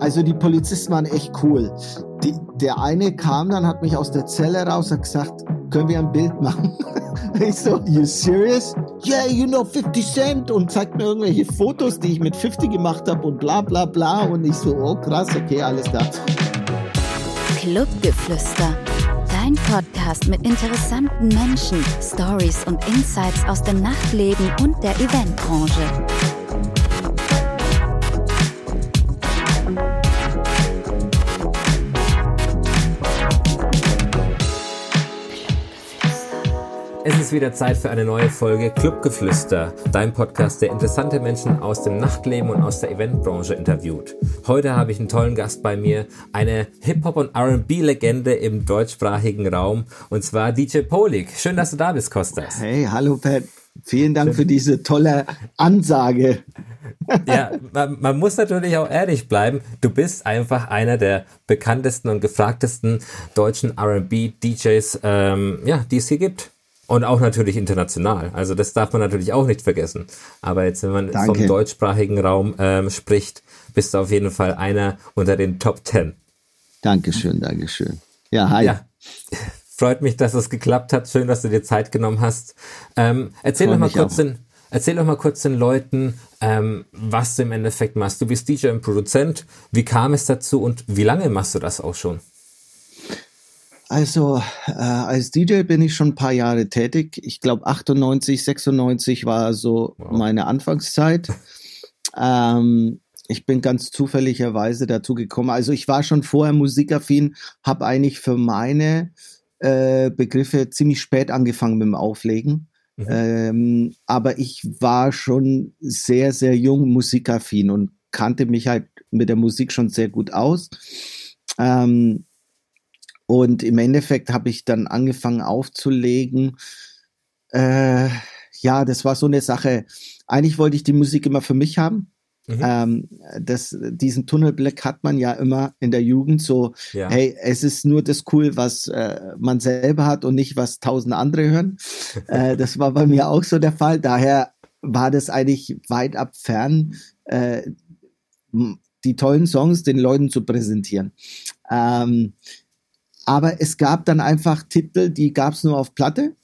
Also die Polizisten waren echt cool. Die, der eine kam dann, hat mich aus der Zelle raus, hat gesagt, können wir ein Bild machen? ich so, you serious? Yeah, you know 50 Cent und zeigt mir irgendwelche Fotos, die ich mit 50 gemacht habe und bla bla bla. Und ich so, oh krass, okay, alles klar. Clubgeflüster. Dein Podcast mit interessanten Menschen, Stories und Insights aus dem Nachtleben und der Eventbranche. Es ist wieder Zeit für eine neue Folge Clubgeflüster, dein Podcast, der interessante Menschen aus dem Nachtleben und aus der Eventbranche interviewt. Heute habe ich einen tollen Gast bei mir, eine Hip-Hop- und R&B-Legende im deutschsprachigen Raum, und zwar DJ Polik. Schön, dass du da bist, Kostas. Hey, hallo Pat. Vielen Dank für diese tolle Ansage. Ja, man, man, muss natürlich auch ehrlich bleiben. Du bist einfach einer der bekanntesten und gefragtesten deutschen R&B-DJs, ähm, ja, die es hier gibt. Und auch natürlich international. Also das darf man natürlich auch nicht vergessen. Aber jetzt, wenn man Danke. vom deutschsprachigen Raum ähm, spricht, bist du auf jeden Fall einer unter den Top Ten. Dankeschön, Dankeschön. Ja, hi. Ja. Freut mich, dass es geklappt hat. Schön, dass du dir Zeit genommen hast. Ähm, erzähl doch mal kurz den, erzähl doch mal kurz den Leuten, ähm, was du im Endeffekt machst. Du bist DJ und Produzent. Wie kam es dazu und wie lange machst du das auch schon? Also äh, als DJ bin ich schon ein paar Jahre tätig. Ich glaube 98, 96 war so wow. meine Anfangszeit. Ähm, ich bin ganz zufälligerweise dazu gekommen. Also ich war schon vorher musikaffin, habe eigentlich für meine äh, Begriffe ziemlich spät angefangen mit dem Auflegen. Mhm. Ähm, aber ich war schon sehr, sehr jung musikaffin und kannte mich halt mit der Musik schon sehr gut aus. Ähm, und im Endeffekt habe ich dann angefangen aufzulegen. Äh, ja, das war so eine Sache. Eigentlich wollte ich die Musik immer für mich haben. Mhm. Ähm, das, diesen Tunnelblick hat man ja immer in der Jugend so, ja. hey, es ist nur das cool, was äh, man selber hat und nicht, was tausend andere hören. äh, das war bei mir auch so der Fall. Daher war das eigentlich weit ab fern, äh, die tollen Songs den Leuten zu präsentieren. Ähm, aber es gab dann einfach Titel, die gab es nur auf Platte.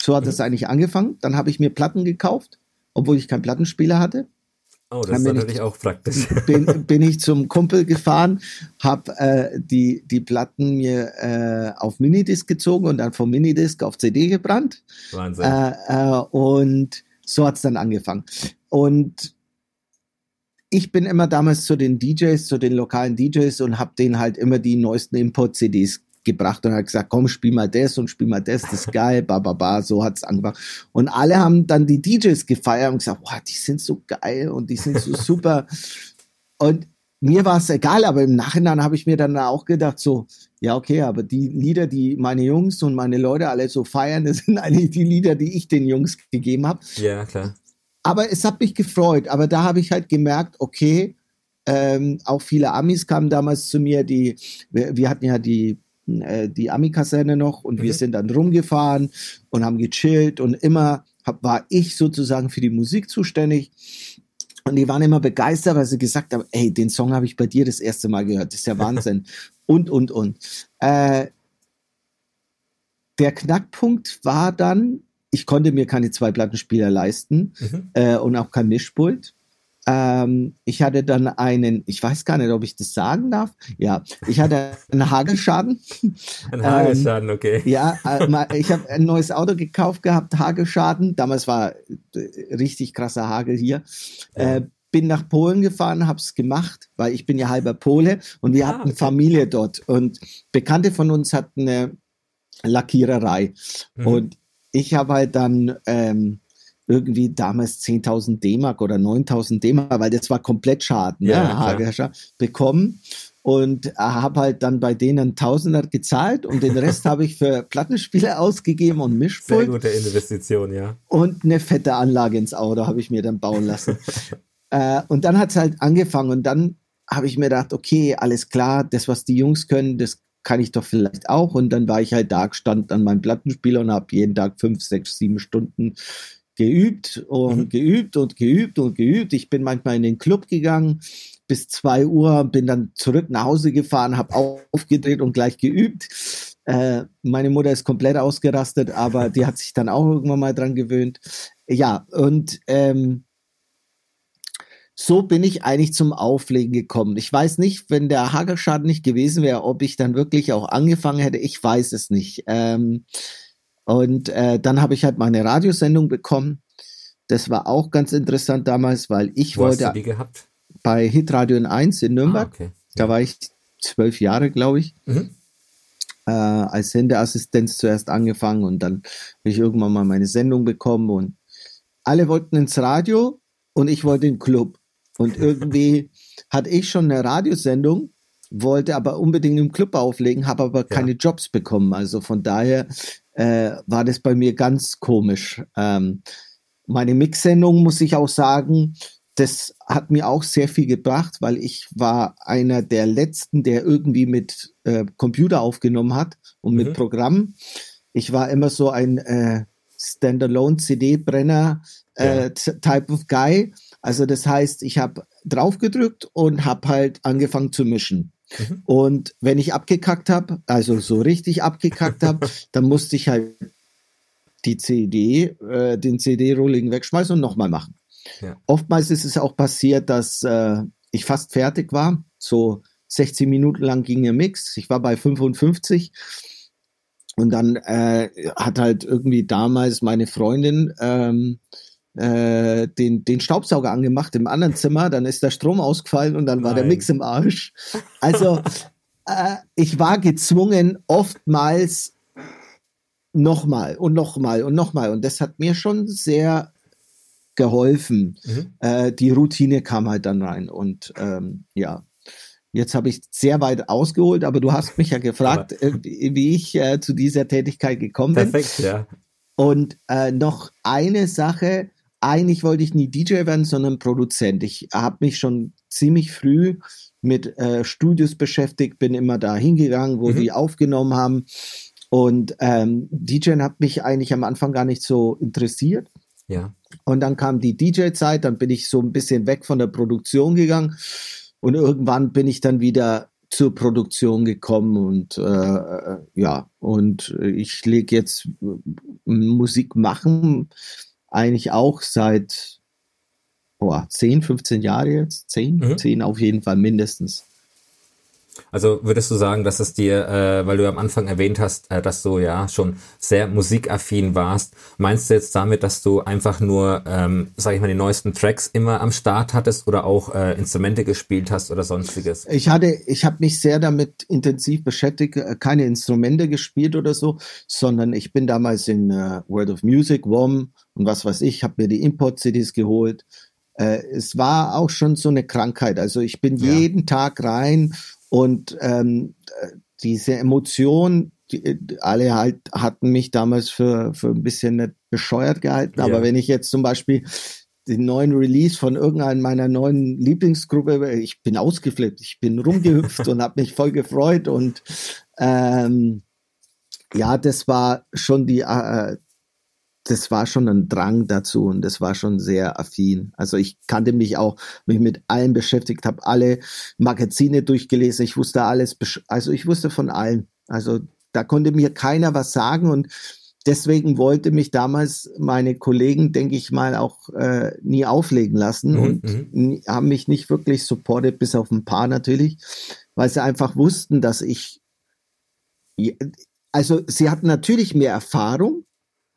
So hat es mhm. eigentlich angefangen. Dann habe ich mir Platten gekauft, obwohl ich keinen Plattenspieler hatte. Oh, das ist natürlich ich, auch praktisch. Bin, bin ich zum Kumpel gefahren, habe äh, die, die Platten mir äh, auf Minidisc gezogen und dann vom Minidisc auf CD gebrannt. Wahnsinn. Äh, äh, und so hat es dann angefangen. Und ich bin immer damals zu den DJs, zu den lokalen DJs und habe denen halt immer die neuesten Import-CDs gebracht und hat gesagt, komm, spiel mal das und spiel mal das, das ist geil, ba, ba, ba, so hat's angefangen. Und alle haben dann die DJs gefeiert und gesagt, boah, die sind so geil und die sind so super. und mir war es egal, aber im Nachhinein habe ich mir dann auch gedacht, so, ja, okay, aber die Lieder, die meine Jungs und meine Leute alle so feiern, das sind eigentlich die Lieder, die ich den Jungs gegeben habe. Ja, klar. Aber es hat mich gefreut, aber da habe ich halt gemerkt, okay, ähm, auch viele Amis kamen damals zu mir, die, wir, wir hatten ja die äh, die Ami-Kaserne noch und mhm. wir sind dann rumgefahren und haben gechillt und immer hab, war ich sozusagen für die Musik zuständig. Und die waren immer begeistert, weil sie gesagt haben, ey, den Song habe ich bei dir das erste Mal gehört, das ist ja Wahnsinn. und, und, und. Äh, der Knackpunkt war dann, ich konnte mir keine zwei Plattenspieler leisten mhm. äh, und auch kein Mischpult. Ähm, ich hatte dann einen, ich weiß gar nicht, ob ich das sagen darf. Ja, ich hatte einen Hagelschaden. Ein Hagelschaden, ähm, okay. Ja, äh, ich habe ein neues Auto gekauft gehabt, Hagelschaden. Damals war äh, richtig krasser Hagel hier. Ja. Äh, bin nach Polen gefahren, hab's gemacht, weil ich bin ja halber Pole und wir ah, hatten okay. Familie dort und Bekannte von uns hatten eine Lackiererei mhm. und ich habe halt dann ähm, irgendwie damals 10.000 D-Mark oder 9.000 D-Mark, weil das war komplett Schaden, ja, ne, bekommen und habe halt dann bei denen Tausender gezahlt und den Rest habe ich für Plattenspiele ausgegeben und Mischpult. Sehr gute Investition, ja. Und eine fette Anlage ins Auto habe ich mir dann bauen lassen. äh, und dann hat es halt angefangen und dann habe ich mir gedacht, okay, alles klar, das, was die Jungs können, das kann ich doch vielleicht auch. Und dann war ich halt da gestanden an meinem Plattenspieler und habe jeden Tag fünf, sechs, sieben Stunden geübt und mhm. geübt und geübt und geübt. Ich bin manchmal in den Club gegangen, bis zwei Uhr, bin dann zurück nach Hause gefahren, habe aufgedreht und gleich geübt. Äh, meine Mutter ist komplett ausgerastet, aber die hat sich dann auch irgendwann mal dran gewöhnt. Ja, und ähm, so bin ich eigentlich zum Auflegen gekommen. Ich weiß nicht, wenn der Hagelschaden nicht gewesen wäre, ob ich dann wirklich auch angefangen hätte. Ich weiß es nicht. Ähm, und äh, dann habe ich halt meine Radiosendung bekommen. Das war auch ganz interessant damals, weil ich Wo wollte hast du die gehabt? bei Hitradio in 1 in Nürnberg. Ah, okay. Da war ich zwölf Jahre, glaube ich. Mhm. Äh, als Sendeassistenz zuerst angefangen und dann habe ich irgendwann mal meine Sendung bekommen und alle wollten ins Radio und ich wollte in den Club. Und irgendwie hatte ich schon eine Radiosendung, wollte aber unbedingt im Club auflegen, habe aber keine Jobs bekommen. Also von daher äh, war das bei mir ganz komisch. Ähm, meine Mix-Sendung, muss ich auch sagen, das hat mir auch sehr viel gebracht, weil ich war einer der letzten, der irgendwie mit äh, Computer aufgenommen hat und mit Mhm. Programm. Ich war immer so ein äh, Standalone CD-Brenner äh, Ja. Type of Guy. Also das heißt, ich habe draufgedrückt und habe halt angefangen zu mischen. Mhm. Und wenn ich abgekackt habe, also so richtig abgekackt habe, dann musste ich halt die CD, äh, den CD-Rolling wegschmeißen und nochmal machen. Ja. Oftmals ist es auch passiert, dass äh, ich fast fertig war. So 16 Minuten lang ging der Mix. Ich war bei 55. Und dann äh, hat halt irgendwie damals meine Freundin ähm, äh, den, den Staubsauger angemacht im anderen Zimmer. Dann ist der Strom ausgefallen und dann war der Nein. Mix im Arsch. Also äh, ich war gezwungen, oftmals nochmal und nochmal und nochmal. Und das hat mir schon sehr geholfen. Mhm. Äh, die Routine kam halt dann rein. Und ähm, ja, jetzt habe ich sehr weit ausgeholt, aber du hast mich ja gefragt, äh, wie ich äh, zu dieser Tätigkeit gekommen bin. Perfekt, ja. Und äh, noch eine Sache, eigentlich wollte ich nie DJ werden, sondern Produzent. Ich habe mich schon ziemlich früh mit äh, Studios beschäftigt, bin immer da hingegangen, wo Mhm. die aufgenommen haben. Und ähm, DJing hat mich eigentlich am Anfang gar nicht so interessiert. Ja. Und dann kam die DJ-Zeit, dann bin ich so ein bisschen weg von der Produktion gegangen und irgendwann bin ich dann wieder zur Produktion gekommen und äh, äh, ja, und ich lege jetzt äh, Musik machen eigentlich auch seit oh, 10, 15 Jahre jetzt, 10, Mhm. 10 auf jeden Fall mindestens. Also würdest du sagen, dass es dir, äh, weil du am Anfang erwähnt hast, äh, dass du ja schon sehr musikaffin warst, meinst du jetzt damit, dass du einfach nur, ähm, sag ich mal, die neuesten Tracks immer am Start hattest oder auch äh, Instrumente gespielt hast oder sonstiges? Ich hatte, ich habe mich sehr damit intensiv beschäftigt, äh, keine Instrumente gespielt oder so, sondern ich bin damals in äh, World of Music, WOM und was weiß ich, habe mir die Import-CDs geholt. Äh, es war auch schon so eine Krankheit. Also ich bin Ja. jeden Tag rein und ähm, äh, diese Emotion, die, alle halt hatten mich damals für, für ein bisschen nicht bescheuert gehalten, Ja. aber wenn ich jetzt zum Beispiel den neuen Release von irgendeiner meiner neuen Lieblingsgruppe, ich bin ausgeflippt, ich bin rumgehüpft und habe mich voll gefreut und ähm, ja, das war schon die, äh, das war schon ein Drang dazu und das war schon sehr affin. Also ich kannte mich auch, mich mit allem beschäftigt, habe alle Magazine durchgelesen, ich wusste alles, also ich wusste von allen. Also da konnte mir keiner was sagen und deswegen wollte mich damals meine Kollegen, denke ich mal, auch äh, nie auflegen lassen Mhm, und mhm. nie- haben mich nicht wirklich supportet, bis auf ein paar natürlich, weil sie einfach wussten, dass ich, also sie hatten natürlich mehr Erfahrung,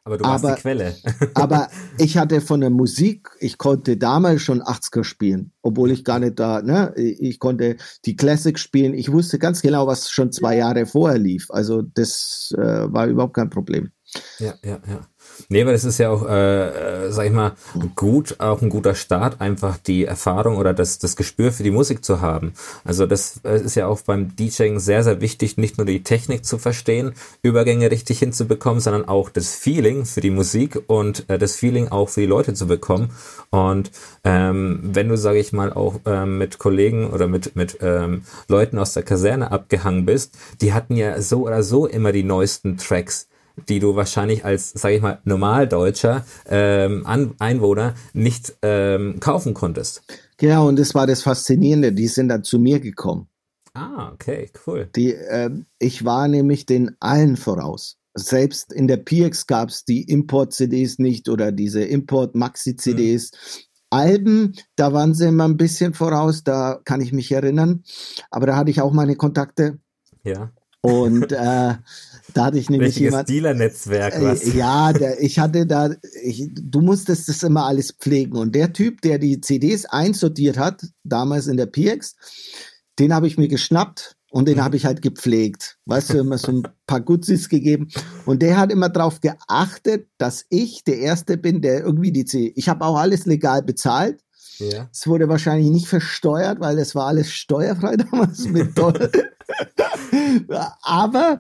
Aber du warst aber- die Quelle. aber ich hatte von der Musik, ich konnte damals schon 80er spielen, obwohl ich gar nicht da, ne, ich konnte die Classics spielen. Ich wusste ganz genau, was schon zwei Jahre vorher lief. Also das äh, war überhaupt kein Problem. Ja, ja, ja. Nee, aber das ist ja auch, äh, äh, sag ich mal, gut, auch ein guter Start, einfach die Erfahrung oder das, das Gespür für die Musik zu haben. Also das äh, ist ja auch beim DJing sehr, sehr wichtig, nicht nur die Technik zu verstehen, Übergänge richtig hinzubekommen, sondern auch das Feeling für die Musik und äh, das Feeling auch für die Leute zu bekommen. Und ähm, wenn du, sage ich mal, auch ähm, mit Kollegen oder mit, mit ähm, Leuten aus der Kaserne abgehangen bist, die hatten ja so oder so immer die neuesten Tracks die du wahrscheinlich als, sage ich mal, Normaldeutscher ähm, An Einwohner nicht ähm, kaufen konntest. Ja, und das war das Faszinierende. Die sind dann zu mir gekommen. Ah, okay, cool. Die, äh, ich war nämlich den allen voraus. Selbst in der PX gab es die Import-CDs nicht oder diese Import-Maxi-CDs. Mhm. Alben, da waren sie immer ein bisschen voraus, da kann ich mich erinnern. Aber da hatte ich auch meine Kontakte. Ja. Und äh, da hatte ich nämlich Richtiges jemand. Dealer-Netzwerk, was? Äh, ja, der, ich hatte da, ich, du musstest das immer alles pflegen. Und der Typ, der die CDs einsortiert hat, damals in der PX, den habe ich mir geschnappt und den mhm. habe ich halt gepflegt. Weißt du, immer so ein paar Gutsis gegeben. Und der hat immer darauf geachtet, dass ich der Erste bin, der irgendwie die C. Ich habe auch alles legal bezahlt. Ja. Es wurde wahrscheinlich nicht versteuert, weil es war alles steuerfrei damals mit Dollar. Aber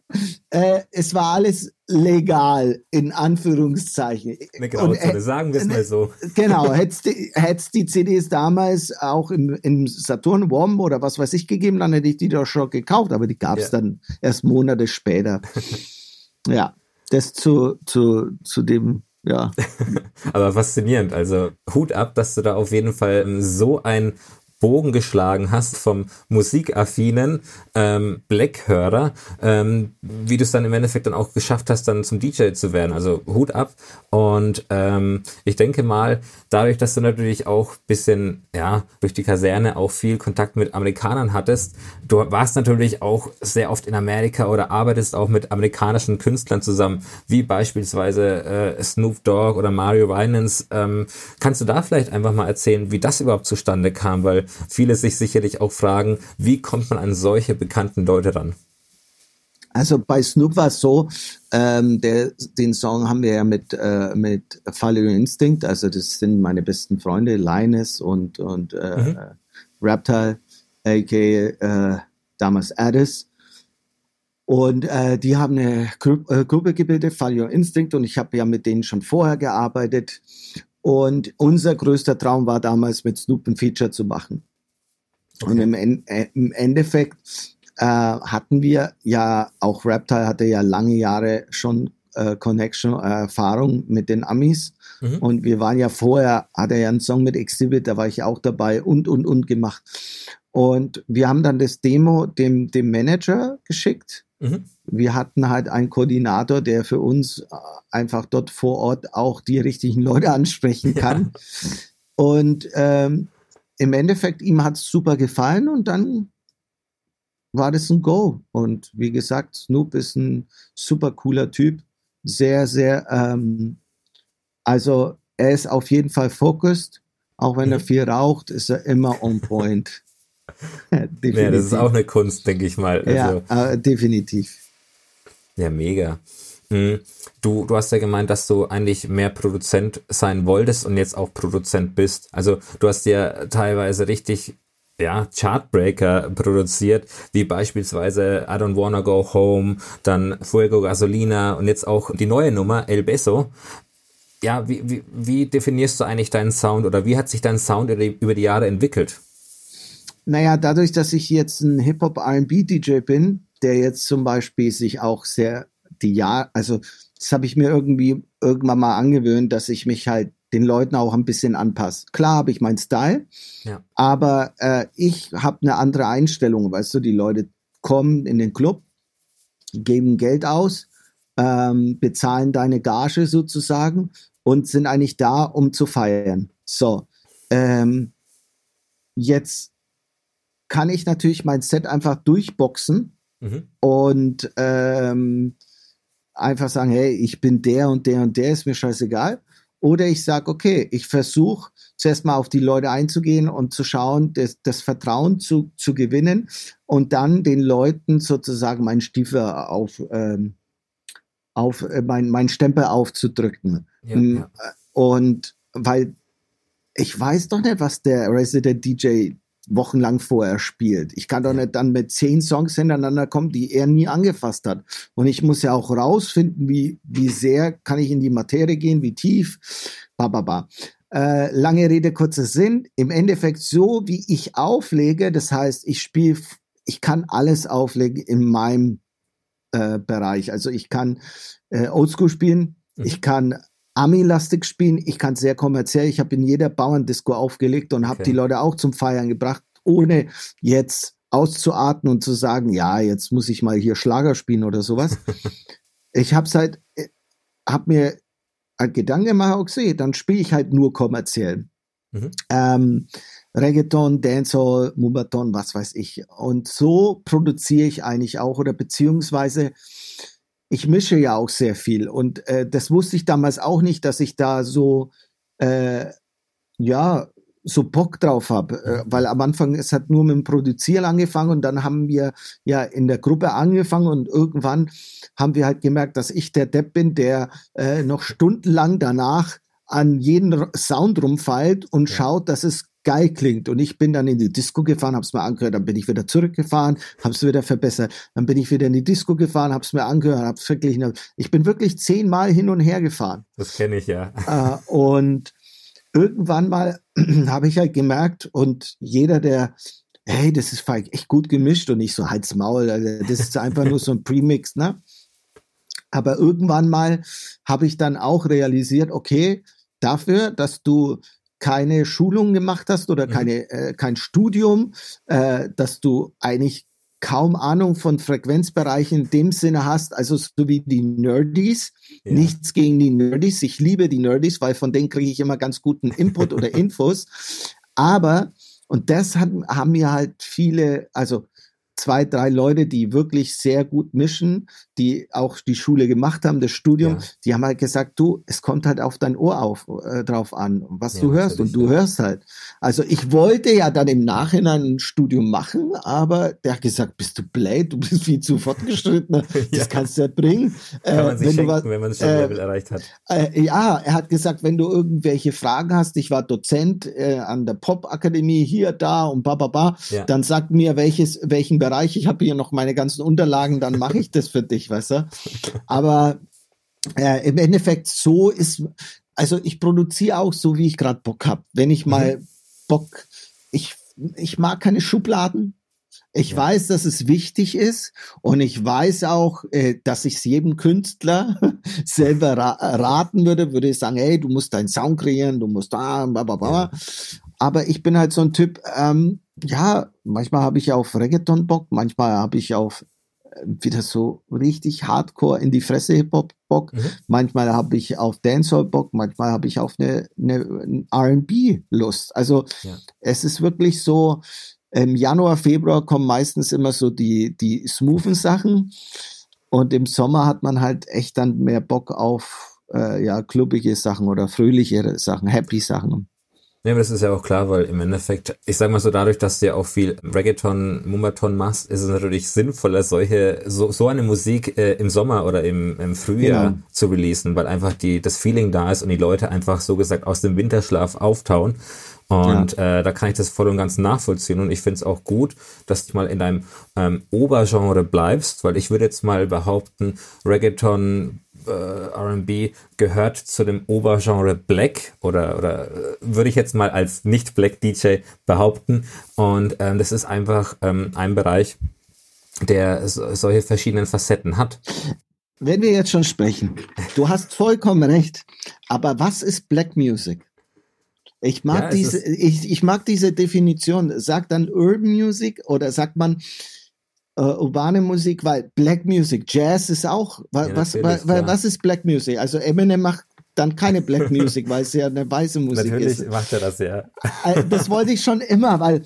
äh, es war alles legal, in Anführungszeichen. Eine Grauzone, äh, sagen wir es mal so. Genau, hätte es die, die CDs damals auch im, im Saturn WOM oder was weiß ich gegeben, dann hätte ich die doch schon gekauft, aber die gab es ja. dann erst Monate später. ja, das zu, zu, zu dem ja. Aber faszinierend. Also Hut ab, dass du da auf jeden Fall so ein Bogen geschlagen hast vom musikaffinen ähm, Black-Hörer, ähm, wie du es dann im Endeffekt dann auch geschafft hast, dann zum DJ zu werden. Also Hut ab. Und ähm, ich denke mal, dadurch, dass du natürlich auch bisschen, ja, durch die Kaserne auch viel Kontakt mit Amerikanern hattest, du warst natürlich auch sehr oft in Amerika oder arbeitest auch mit amerikanischen Künstlern zusammen, wie beispielsweise äh, Snoop Dogg oder Mario Winans. Ähm, kannst du da vielleicht einfach mal erzählen, wie das überhaupt zustande kam? Weil viele sich sicherlich auch fragen, wie kommt man an solche bekannten Leute ran? Also bei Snoop war es so, ähm, der, den Song haben wir ja mit, äh, mit Follow Your Instinct, also das sind meine besten Freunde, Linus und, und äh, mhm. Reptile, aka äh, damals Addis. Und äh, die haben eine Gru äh, Gruppe gebildet, Follow Your Instinct, und ich habe ja mit denen schon vorher gearbeitet. Und unser größter Traum war damals, mit Snoop ein Feature zu machen. Okay. Und im, äh, im Endeffekt äh, hatten wir ja, auch Reptile hatte ja lange Jahre schon äh, Connection, äh, Erfahrung mit den Amis. Mhm. Und wir waren ja vorher, hat er ja einen Song mit Exhibit, da war ich auch dabei und, und, und gemacht. Und wir haben dann das Demo dem, dem Manager geschickt. Mhm. Wir hatten halt einen Koordinator, der für uns äh, einfach dort vor Ort auch die richtigen Leute ansprechen kann. Ja. Und ähm, im Endeffekt, ihm hat es super gefallen und dann war das ein Go. Und wie gesagt, Snoop ist ein super cooler Typ. Sehr, sehr, ähm, also er ist auf jeden Fall focused. Auch wenn er mhm. viel raucht, ist er immer on point. ja, das ist auch eine Kunst, denke ich mal. Also, ja, äh, definitiv. Ja, mega. Hm, du, du hast ja gemeint, dass du eigentlich mehr Produzent sein wolltest und jetzt auch Produzent bist. Also du hast ja teilweise richtig ja, Chartbreaker produziert, wie beispielsweise I Don't Wanna Go Home, dann Fuego Gasolina und jetzt auch die neue Nummer El Beso. Ja, wie, wie, wie definierst du eigentlich deinen Sound oder wie hat sich dein Sound über die Jahre entwickelt? Naja, dadurch, dass ich jetzt ein Hip-Hop-R&B-DJ bin, der jetzt zum Beispiel sich auch sehr die Jahr, also das habe ich mir irgendwie irgendwann mal angewöhnt, dass ich mich halt den Leuten auch ein bisschen anpasse. Klar habe ich meinen Style, ja. aber äh, ich habe eine andere Einstellung, weißt du, die Leute kommen in den Club, geben Geld aus, ähm, bezahlen deine Gage sozusagen und sind eigentlich da, um zu feiern. So, ähm, jetzt kann ich natürlich mein Set einfach durchboxen mhm. und ähm, einfach sagen, hey, ich bin der und der und der, ist mir scheißegal. Oder ich sage, okay, ich versuche zuerst mal auf die Leute einzugehen und zu schauen, das, das Vertrauen zu, zu gewinnen und dann den Leuten sozusagen meinen Stiefel auf, ähm, auf äh, mein, Stempel aufzudrücken. Ja, mm, ja. Und weil ich weiß doch nicht, was der Resident DJ wochenlang vorher spielt. Ich kann doch nicht dann mit zehn Songs hintereinander kommen, die er nie angefasst hat. Und ich muss ja auch rausfinden, wie, wie sehr kann ich in die Materie gehen, wie tief, ba, ba, ba. Äh, lange Rede, kurzer Sinn. Im Endeffekt so, wie ich auflege, das heißt, ich spiele, ich kann alles auflegen in meinem äh, Bereich. Also ich kann äh, Oldschool spielen, mhm. ich kann Ami-lastig spielen. Ich kann sehr kommerziell. Ich habe in jeder Bauerndisco aufgelegt und habe okay. die Leute auch zum Feiern gebracht, ohne jetzt auszuatmen und zu sagen, ja, jetzt muss ich mal hier Schlager spielen oder sowas. ich habe halt, habe mir ein Gedanke gemacht, okay, dann spiele ich halt nur kommerziell. Mhm. Ähm, Reggaeton, Dancehall, Mubaton, was weiß ich. Und so produziere ich eigentlich auch oder beziehungsweise ich mische ja auch sehr viel und äh, das wusste ich damals auch nicht, dass ich da so äh, ja so Bock drauf habe, äh, weil am Anfang es hat nur mit dem Produzieren angefangen und dann haben wir ja in der Gruppe angefangen und irgendwann haben wir halt gemerkt, dass ich der Depp bin, der äh, noch stundenlang danach an jeden Sound rumfeilt und ja. schaut, dass es geil klingt. Und ich bin dann in die Disco gefahren, hab's mir angehört, dann bin ich wieder zurückgefahren, hab's wieder verbessert. Dann bin ich wieder in die Disco gefahren, hab's mir angehört, hab's verglichen. Ich bin wirklich zehnmal hin und her gefahren. Das kenne ich ja. Äh, und irgendwann mal habe ich halt gemerkt und jeder, der hey, das ist echt gut gemischt und nicht so Hals Maul, also das ist einfach nur so ein Premix, ne? Aber irgendwann mal habe ich dann auch realisiert, okay, dafür, dass du keine Schulung gemacht hast oder mhm. keine, äh, kein Studium, äh, dass du eigentlich kaum Ahnung von Frequenzbereichen in dem Sinne hast, also so wie die Nerdies. Ja. Nichts gegen die Nerdies. Ich liebe die Nerdies, weil von denen kriege ich immer ganz guten Input oder Infos. Aber, und das hat, haben mir halt viele, also zwei, drei Leute, die wirklich sehr gut mischen, die auch die Schule gemacht haben, das Studium, ja. die haben halt gesagt, du, es kommt halt auf dein Ohr auf, äh, drauf an, was ja, du hörst und du ja. hörst halt. Also ich wollte ja dann im Nachhinein ein Studium machen, aber der hat gesagt, bist du blöd, du bist viel zu fortgeschritten, das kannst du ja bringen. Kann äh, man sich wenn, schenken, was, wenn man schon äh, Level erreicht hat. Äh, ja, er hat gesagt, wenn du irgendwelche Fragen hast, ich war Dozent äh, an der Pop-Akademie hier, da und ba, ba, ba, dann sag mir, welches, welchen Bereich, ich habe hier noch meine ganzen Unterlagen, dann mache ich das für dich, weißt du? Aber äh, im Endeffekt so ist, also ich produziere auch so, wie ich gerade Bock habe. Wenn ich mal mhm. Bock, ich, ich mag keine Schubladen. Ich ja. weiß, dass es wichtig ist und ich weiß auch, äh, dass ich es jedem Künstler selber ra raten würde, würde ich sagen, hey, du musst deinen Sound kreieren, du musst da, bla, bla, bla. Ja. Aber ich bin halt so ein Typ, ähm, ja, manchmal habe ich auf Reggaeton Bock, manchmal habe ich auf äh, wieder so richtig Hardcore in die Fresse Hip-Hop Bock. Mhm. Manchmal habe ich auf Dancehall Bock, manchmal habe ich auf eine, eine R&B Lust. Also ja. es ist wirklich so, im Januar, Februar kommen meistens immer so die, die smoothen Sachen und im Sommer hat man halt echt dann mehr Bock auf äh, ja, klubbige Sachen oder fröhlichere Sachen, happy Sachen. Ja, aber das ist ja auch klar, weil im Endeffekt, ich sag mal so, dadurch, dass du ja auch viel Reggaeton, Mumbaton machst, ist es natürlich sinnvoller, solche, so, so eine Musik äh, im Sommer oder im, im Frühjahr genau. zu releasen, weil einfach die, das Feeling da ist und die Leute einfach so gesagt aus dem Winterschlaf auftauen. Und ja. äh, da kann ich das voll und ganz nachvollziehen. Und ich finde es auch gut, dass du mal in deinem ähm, Obergenre bleibst, weil ich würde jetzt mal behaupten, Reggaeton, äh, RB gehört zu dem Obergenre Black oder, oder äh, würde ich jetzt mal als Nicht-Black-DJ behaupten. Und ähm, das ist einfach ähm, ein Bereich, der so, solche verschiedenen Facetten hat. Wenn wir jetzt schon sprechen, du hast vollkommen recht, aber was ist Black Music? Ich mag ja, diese, ich, ich mag diese Definition. Sagt dann Urban Music oder sagt man äh, urbane Musik, weil Black Music, Jazz ist auch, ja, was, was, ja. was ist Black Music? Also Eminem macht dann keine Black Music, weil es ja eine weiße Musik Natürlich ist. Natürlich macht er das ja. Äh, das wollte ich schon immer, weil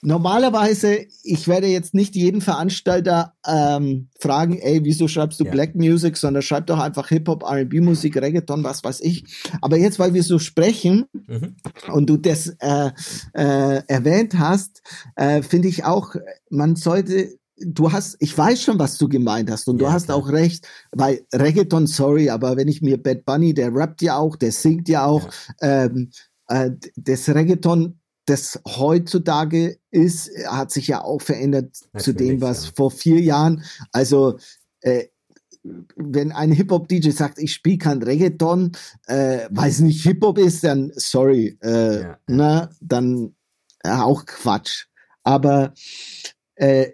normalerweise, ich werde jetzt nicht jeden Veranstalter ähm, fragen, ey, wieso schreibst du ja. Black Music, sondern schreib doch einfach Hip-Hop, R&B-Musik, Reggaeton, was weiß ich. Aber jetzt, weil wir so sprechen mhm. und du das äh, äh, erwähnt hast, äh, finde ich auch, man sollte du hast, ich weiß schon, was du gemeint hast und ja, du hast klar. auch recht, weil Reggaeton, sorry, aber wenn ich mir Bad Bunny, der rappt ja auch, der singt ja auch, ja. Ähm, äh, das Reggaeton das heutzutage ist, hat sich ja auch verändert Natürlich, zu dem, was ja. vor vier Jahren, also äh, wenn ein Hip-Hop-DJ sagt, ich spiele kein Reggaeton, äh, weil es nicht Hip-Hop ist, dann sorry, äh, ja. na, dann ja, auch Quatsch. Aber äh,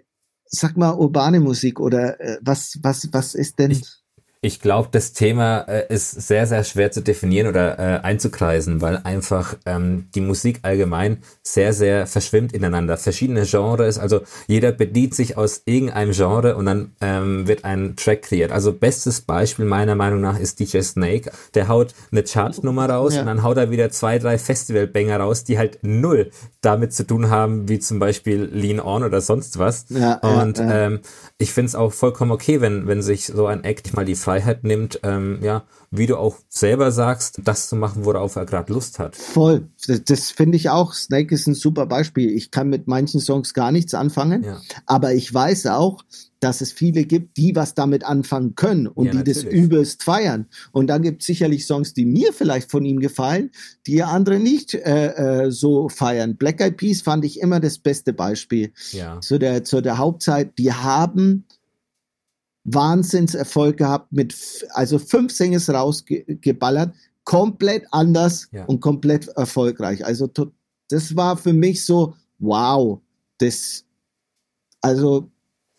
sag mal urbane Musik oder äh, was, was, was ist denn? Ich, Ich glaube, das Thema äh, ist sehr, sehr schwer zu definieren oder äh, einzukreisen, weil einfach ähm, die Musik allgemein sehr, sehr verschwimmt ineinander. Verschiedene Genres, also jeder bedient sich aus irgendeinem Genre und dann ähm, wird ein Track kreiert. Also bestes Beispiel meiner Meinung nach ist DJ Snake. Der haut eine Chartnummer raus ja. und dann haut er wieder zwei, drei Festivalbanger raus, die halt null damit zu tun haben, wie zum Beispiel Lean On oder sonst was. Ja, und ja, ähm, ich finde es auch vollkommen okay, wenn, wenn sich so ein Act mal die Freiheit nimmt, ähm, ja, wie du auch selber sagst, das zu machen, worauf er gerade Lust hat. Voll. Das, das finde ich auch. Snake ist ein super Beispiel. Ich kann mit manchen Songs gar nichts anfangen, ja. aber ich weiß auch, dass es viele gibt, die was damit anfangen können und ja, die natürlich. das übelst feiern. Und dann gibt es sicherlich Songs, die mir vielleicht von ihm gefallen, die andere nicht äh, äh, so feiern. Black Eyed Peas fand ich immer das beste Beispiel. Ja. Zu, der, zu der Hauptzeit, die haben Wahnsinnserfolg gehabt mit, also fünf Singles rausgeballert, komplett anders ja. und komplett erfolgreich. Also das war für mich so, wow, das, also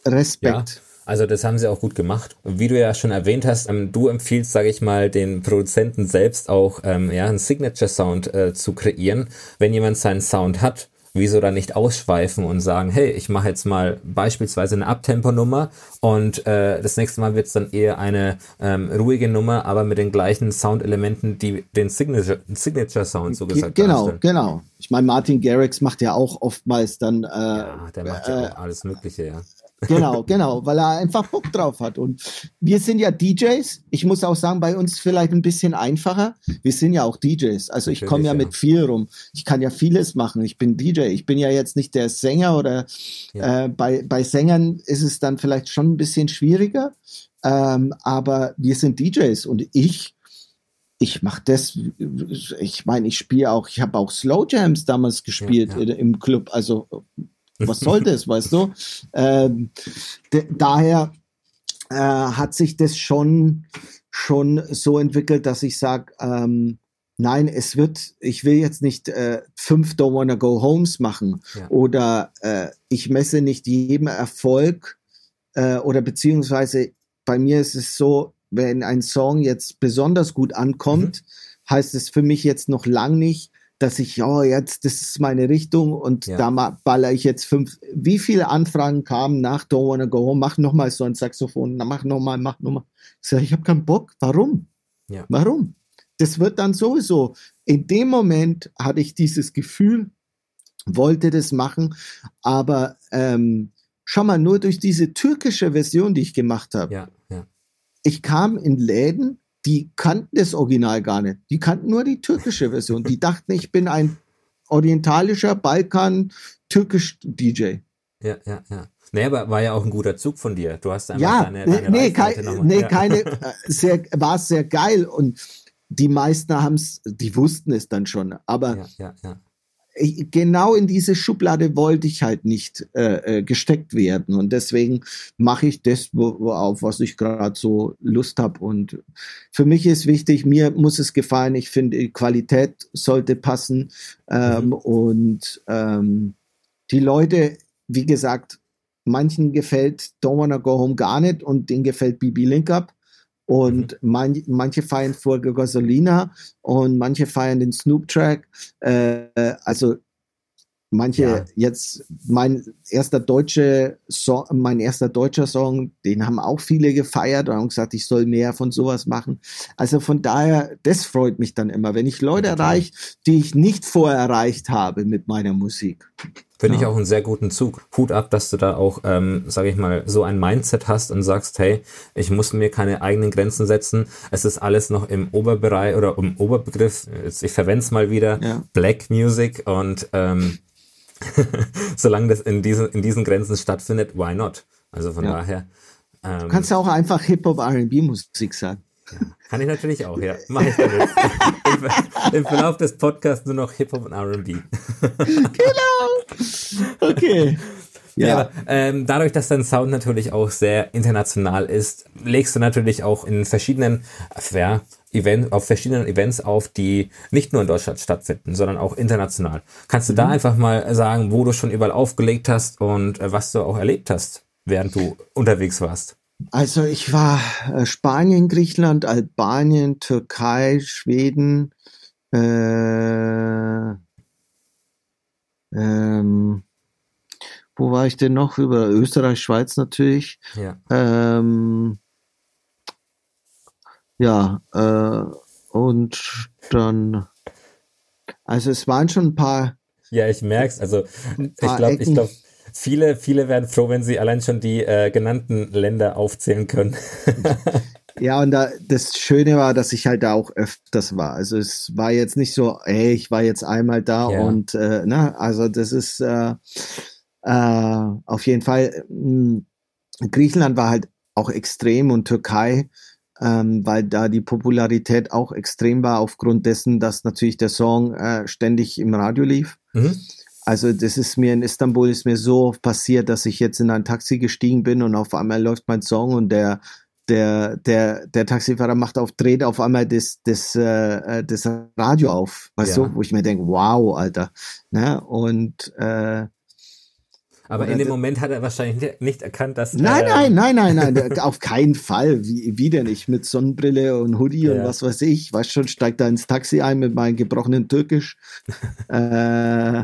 Respekt. Ja. Also das haben sie auch gut gemacht. Wie du ja schon erwähnt hast, ähm, du empfiehlst, sage ich mal, den Produzenten selbst auch ähm, ja, einen Signature-Sound äh, zu kreieren. Wenn jemand seinen Sound hat, wieso dann nicht ausschweifen und sagen, hey, ich mache jetzt mal beispielsweise eine Abtempo-Nummer und äh, das nächste Mal wird es dann eher eine ähm, ruhige Nummer, aber mit den gleichen Soundelementen, die den Signature-Sound Signature so gesagt Genau, darstellen. genau. Ich meine, Martin Garrix macht ja auch oftmals dann... Äh, ja, der macht ja äh, auch alles Mögliche, ja. Genau, genau, weil er einfach Bock drauf hat. Und wir sind ja DJs. Ich muss auch sagen, bei uns vielleicht ein bisschen einfacher. Wir sind ja auch DJs. Also ich komme ja, ja, mit viel rum. Ich kann ja vieles machen. Ich bin DJ. Ich bin ja jetzt nicht der Sänger oder ja. äh, bei, bei Sängern ist es dann vielleicht schon ein bisschen schwieriger. Ähm, aber wir sind DJs und ich ich mache das, ich meine, ich spiele auch, ich habe auch Slow Jams damals gespielt ja, ja. im Club, also was soll das, weißt du? Ähm, daher äh, hat sich das schon, schon so entwickelt, dass ich sage, ähm, nein, es wird, ich will jetzt nicht äh, fünf Don't Wanna Go Homes machen ja. oder äh, ich messe nicht jedem Erfolg äh, oder beziehungsweise bei mir ist es so, wenn ein Song jetzt besonders gut ankommt, mhm. heißt es für mich jetzt noch lang nicht, dass ich, oh, jetzt, das ist meine Richtung und ja. da baller ich jetzt fünf. Wie viele Anfragen kamen nach Don't Wanna Go Home? Mach nochmal so ein Saxophon, mach nochmal, mach nochmal. Ich sage, ich habe keinen Bock. Warum? Ja. Warum? Das wird dann sowieso. In dem Moment hatte ich dieses Gefühl, wollte das machen, aber ähm, schau mal, nur durch diese türkische Version, die ich gemacht habe. Ja, ja. Ich kam in Läden, die kannten das Original gar nicht. Die kannten nur die türkische Version. Die dachten, ich bin ein orientalischer Balkan türkisch DJ. Ja, ja, ja. Nee, aber war ja auch ein guter Zug von dir. Du hast einfach ja, deine, deine nee, kein, nee, ja. keine, äh, sehr, war sehr geil und die meisten haben es, die wussten es dann schon, aber ja, ja, ja genau in diese Schublade wollte ich halt nicht äh, äh gesteckt werden. Und deswegen mache ich das, wo, auf was ich gerade so Lust habe. Und für mich ist wichtig, mir muss es gefallen. Ich finde, die Qualität sollte passen. Ähm, mhm. Und ähm, die Leute, wie gesagt, manchen gefällt Don't Wanna Go Home gar nicht und denen gefällt BB Link Up. Und mhm. man, manche feiern Folge Gasolina und manche feiern den Snoop-Track. Äh, also manche ja. jetzt mein erster deutsche Song, mein erster deutscher Song, den haben auch viele gefeiert und haben gesagt, ich soll mehr von sowas machen. Also von daher, das freut mich dann immer, wenn ich Leute erreiche, die ich nicht vorher erreicht habe mit meiner Musik. Finde ja. ich auch einen sehr guten Zug. Hut ab, dass du da auch, ähm, sage ich mal, so ein Mindset hast und sagst, hey, ich muss mir keine eigenen Grenzen setzen. Es ist alles noch im Oberbereich oder im Oberbegriff. Ich verwende es mal wieder. Ja. Black Music und ähm, solange das in diesen, in diesen Grenzen stattfindet, why not? Also von ja. daher. Ähm, du kannst ja auch einfach Hip-Hop R&B Musik sagen. Ja, kann ich natürlich auch, ja. Mach ich jetzt. Im, Im Verlauf des Podcasts nur noch Hip-Hop und R&B. genau. Okay. Ja, ja aber, ähm, dadurch, dass dein Sound natürlich auch sehr international ist, legst du natürlich auch in verschiedenen, ja, Event, auf verschiedenen Events auf, die nicht nur in Deutschland stattfinden, sondern auch international. Kannst du mhm. da einfach mal sagen, wo du schon überall aufgelegt hast und äh, was du auch erlebt hast, während du unterwegs warst? Also ich war äh, Spanien, Griechenland, Albanien, Türkei, Schweden, äh, ähm, wo war ich denn noch? Über Österreich, Schweiz natürlich. Ja. Ähm, ja, äh, und dann, also es waren schon ein paar. Ja, ich merk's. Also ich glaube, ich glaube, viele, viele werden froh, wenn sie allein schon die äh, genannten Länder aufzählen können. Ja, und da, das Schöne war, dass ich halt da auch öfters war. Also es war jetzt nicht so, ey, ich war jetzt einmal da ja. und äh, na, ne, also das ist äh, äh, auf jeden Fall. Mh, hm, Griechenland war halt auch extrem und Türkei, ähm, weil da die Popularität auch extrem war aufgrund dessen, dass natürlich der Song äh, ständig im Radio lief. Mhm. Also das ist mir in Istanbul ist mir so oft passiert, dass ich jetzt in ein Taxi gestiegen bin und auf einmal läuft mein Song und der der, der, der Taxifahrer macht auf, dreht auf einmal das, das, äh, äh das Radio auf, weißt ja. du, wo ich mir denke, wow, Alter. Ne? Und äh, aber in dem Moment hat er wahrscheinlich nicht erkannt, dass. Nein, äh, nein, nein, nein, nein, auf keinen Fall. Wie, wie denn nicht? Mit Sonnenbrille und Hoodie ja. und was weiß ich. Weißt schon, steigt da ins Taxi ein mit meinem gebrochenen Türkisch. äh,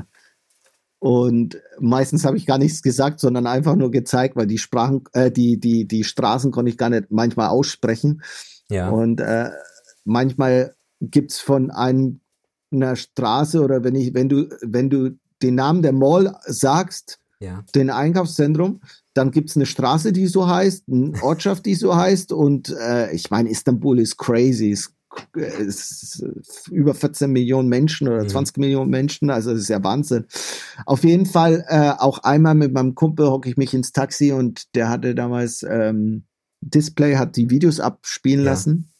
und meistens habe ich gar nichts gesagt, sondern einfach nur gezeigt, weil die Sprachen, äh, die, die, die Straßen konnte ich gar nicht manchmal aussprechen. Ja. Und äh, manchmal gibt's von einem, einer Straße oder wenn ich, wenn du, wenn du den Namen der Mall sagst, ja. den Einkaufszentrum, dann gibt's eine Straße, die so heißt, eine Ortschaft, die so heißt. Und äh, ich meine, Istanbul ist crazy, ist über 14 Millionen Menschen oder 20 mhm. Millionen Menschen, also das ist ja Wahnsinn. Auf jeden Fall, äh, auch einmal mit meinem Kumpel hocke ich mich ins Taxi und der hatte damals ähm, Display, hat die Videos abspielen ja. lassen.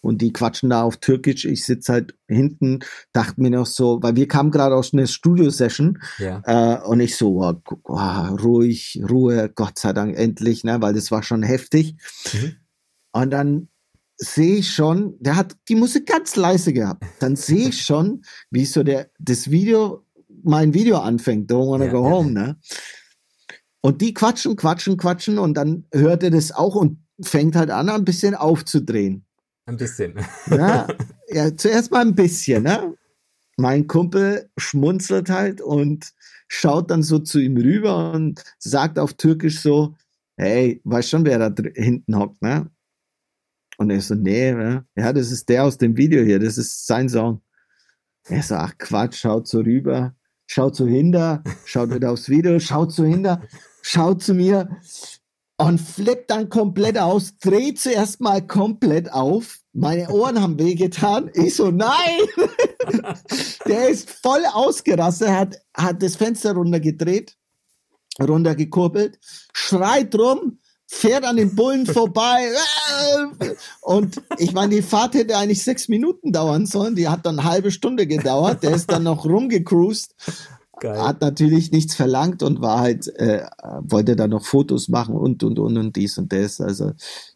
Und die quatschen da auf Türkisch. Ich sitze halt hinten, dachte mir noch so, weil wir kamen gerade aus einer Studio-Session ja. äh, und ich so, oh, oh, ruhig, Ruhe, Gott sei Dank endlich, ne, weil das war schon heftig. Mhm. Und dann sehe ich schon, der hat die Musik ganz leise gehabt. Dann sehe ich schon, wie so der das Video, mein Video anfängt, Don't Wanna ja, Go ja, Home, ne? Und die quatschen, quatschen, quatschen und dann hört er das auch und fängt halt an, ein bisschen aufzudrehen. Ein bisschen. Ja, ja zuerst mal ein bisschen, ne? Mein Kumpel schmunzelt halt und schaut dann so zu ihm rüber und sagt auf Türkisch so, hey, weißt schon, wer da hinten hockt, ne? Und er so, nee, ja, das ist der aus dem Video hier, das ist sein Song. Er so, ach Quatsch, schaut so rüber, schaut so hinter, schaut wieder aufs Video, schaut so hinter, schaut zu mir und flippt dann komplett aus, dreht zuerst mal komplett auf. Meine Ohren haben wehgetan. Ich so, nein! Der ist voll ausgerastet, hat, hat das Fenster runtergedreht, runtergekurbelt, schreit rum, fährt an den Bullen vorbei. Und ich meine, die Fahrt hätte eigentlich sechs Minuten dauern sollen. Die hat dann eine halbe Stunde gedauert. Der ist dann noch rumgecruised. Geil. Hat natürlich nichts verlangt und war halt, äh, wollte dann noch Fotos machen und und und und dies und das. Also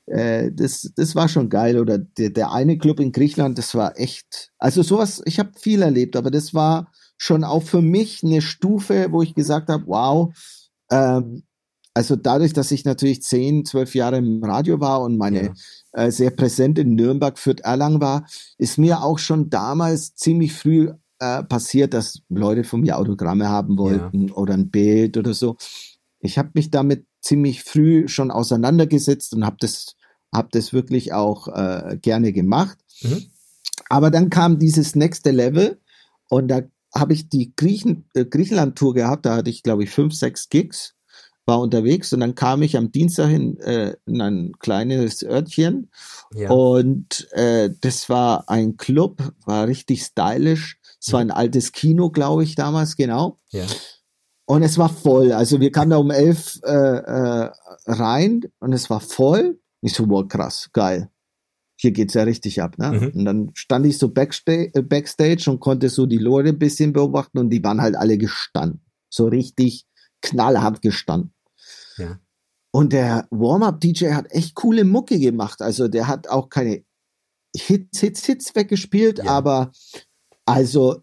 äh, das, das war schon geil. Oder der, der eine Club in Griechenland, das war echt, also sowas, ich habe viel erlebt, aber das war schon auch für mich eine Stufe, wo ich gesagt habe, wow, ähm, also dadurch, dass ich natürlich zehn, zwölf Jahre im Radio war und meine ja. äh, sehr präsent in Nürnberg, Fürth, Erlangen war, ist mir auch schon damals ziemlich früh äh, passiert, dass Leute von mir Autogramme haben wollten ja. oder ein Bild oder so. Ich habe mich damit ziemlich früh schon auseinandergesetzt und habe das, hab das wirklich auch äh, gerne gemacht. Mhm. Aber dann kam dieses nächste Level und da habe ich die Griechen, äh, Griechenland-Tour gehabt, da hatte ich glaube ich fünf, sechs Gigs war unterwegs und dann kam ich am Dienstag in, äh, in ein kleines Örtchen ja. und äh, das war ein Club, war richtig stylisch. Es war ein altes Kino, glaube ich, damals, genau. Ja. Und es war voll. Also wir kamen da um elf äh, äh, rein und es war voll. Ich so, wow, krass, geil. Hier geht's ja richtig ab. Ne? Mhm. Und dann stand ich so backstage, äh, backstage und konnte so die Leute ein bisschen beobachten und die waren halt alle gestanden. So richtig knallhart gestanden. Ja. Und der Warm-Up-DJ hat echt coole Mucke gemacht. Also der hat auch keine Hits, Hits, Hits weggespielt, ja. aber also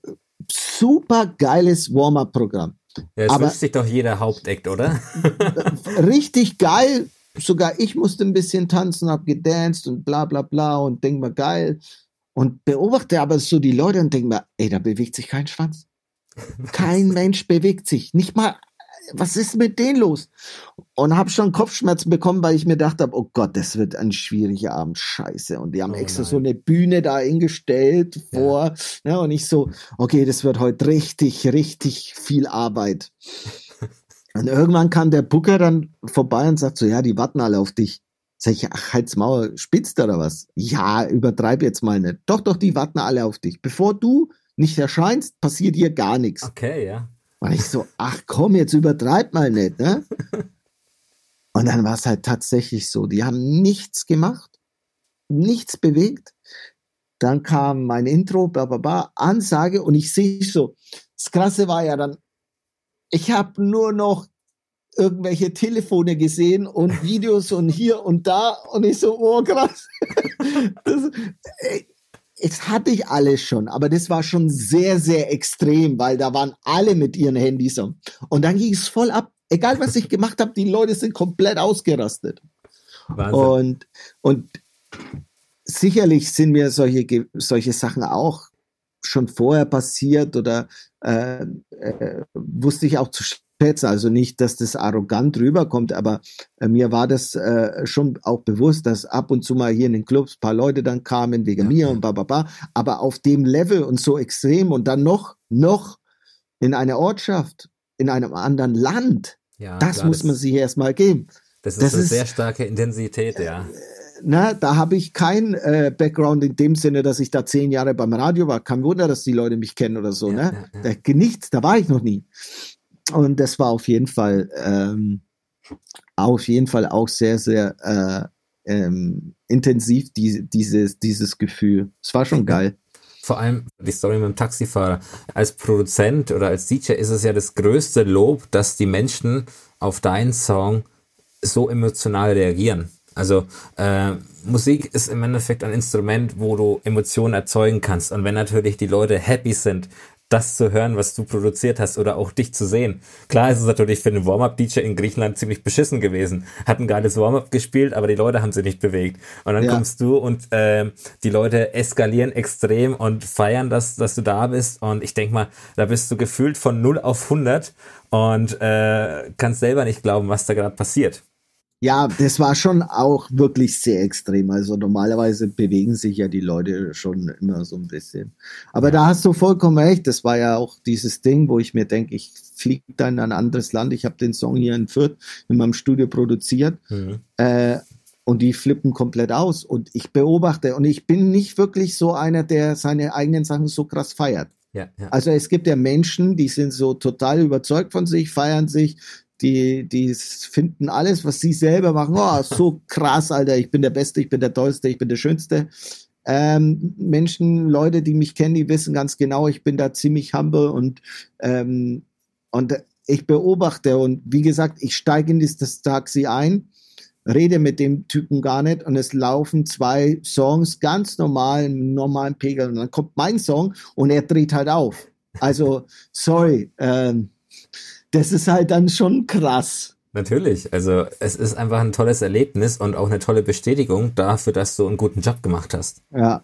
super geiles Warm-Up-Programm. Ja, es aber, wünscht sich doch jeder Hauptakt, oder? richtig geil, sogar ich musste ein bisschen tanzen, hab gedanced und bla bla bla und denk mal geil. Und beobachte aber so die Leute und denke mir, ey, da bewegt sich kein Schwanz. Kein Mensch bewegt sich. Nicht mal, was ist mit denen los? Und habe schon Kopfschmerzen bekommen, weil ich mir gedacht habe, oh Gott, das wird ein schwieriger Abend. Scheiße. Und die haben oh extra so eine Bühne da hingestellt vor. Ja. Ja, ne, und ich so, okay, das wird heute richtig, richtig viel Arbeit. Und irgendwann kam der Booker dann vorbei und sagt so, ja, die warten alle auf dich. Sag ich, ach, halt's Maul, spitzt oder was? Ja, übertreib jetzt mal nicht. Doch, doch, die warten alle auf dich. Bevor du nicht erscheinst, passiert hier gar nichts. Okay, ja. Und ich so, ach komm, jetzt übertreib mal nicht, ne? Und dann war es halt tatsächlich so. Die haben nichts gemacht, nichts bewegt. Dann kam mein Intro, bla, bla, bla, Ansage und ich sehe so. Das Krasse war ja dann, ich habe nur noch irgendwelche Telefone gesehen und Videos und hier und da und ich so, oh krass. Das, es hatte ich alles schon, aber das war schon sehr, sehr extrem, weil da waren alle mit ihren Handys und dann ging es voll ab. Egal was ich gemacht habe, die Leute sind komplett ausgerastet. Wahnsinn. Und, und sicherlich sind mir solche, solche Sachen auch schon vorher passiert oder äh, äh, wusste ich auch zu schätzen. Also nicht, dass das arrogant rüberkommt, aber äh, mir war das äh, schon auch bewusst, dass ab und zu mal hier in den Clubs paar Leute dann kamen wegen ja. mir und bababa. Aber auf dem Level und so extrem und dann noch, noch in einer Ortschaft, in einem anderen Land, ja, das klar, muss man sich erstmal geben. Das ist das eine ist, sehr starke Intensität, ja. Äh, na, da habe ich kein äh, Background in dem Sinne, dass ich da zehn Jahre beim Radio war. Kein Wunder, dass die Leute mich kennen oder so. Ja, ne? Ja, ja. Da, nichts, da war ich noch nie. Und das war auf jeden Fall, ähm, auf jeden Fall auch sehr, sehr äh, ähm, intensiv, die, dieses, dieses Gefühl. Es war schon geil. Vor allem die Story mit dem Taxifahrer. Als Produzent oder als DJ ist es ja das größte Lob, dass die Menschen auf deinen Song so emotional reagieren. Also äh, Musik ist im Endeffekt ein Instrument, wo du Emotionen erzeugen kannst. Und wenn natürlich die Leute happy sind, das zu hören, was du produziert hast oder auch dich zu sehen. Klar ist es natürlich für einen Warm-Up-DJ in Griechenland ziemlich beschissen gewesen. Hat ein geiles Warm-Up gespielt, aber die Leute haben sie nicht bewegt. Und dann ja. kommst du und äh, die Leute eskalieren extrem und feiern das, dass du da bist. Und ich denk mal, da bist du gefühlt von 0 auf 100 und äh, kannst selber nicht glauben, was da gerade passiert. Ja, das war schon auch wirklich sehr extrem. Also normalerweise bewegen sich ja die Leute schon immer so ein bisschen. Aber da hast du vollkommen recht. Das war ja auch dieses Ding, wo ich mir denke, ich fliege dann in ein anderes Land. Ich habe den Song hier in Fürth in meinem Studio produziert. Mhm. Äh, und die flippen komplett aus. Und ich beobachte, und ich bin nicht wirklich so einer, der seine eigenen Sachen so krass feiert. Ja, ja. Also es gibt ja Menschen, die sind so total überzeugt von sich, feiern sich, die, die finden alles, was sie selber machen, oh, so krass, Alter, ich bin der Beste, ich bin der Tollste, ich bin der Schönste. Ähm, Menschen, Leute, die mich kennen, die wissen ganz genau, ich bin da ziemlich humble und, ähm, und ich beobachte und wie gesagt, ich steige in das Taxi ein, rede mit dem Typen gar nicht und es laufen zwei Songs ganz normal, im normalen Pegel und dann kommt mein Song und er dreht halt auf. Also, sorry, ähm, das ist halt dann schon krass. Natürlich, also es ist einfach ein tolles Erlebnis und auch eine tolle Bestätigung dafür, dass du einen guten Job gemacht hast. Ja.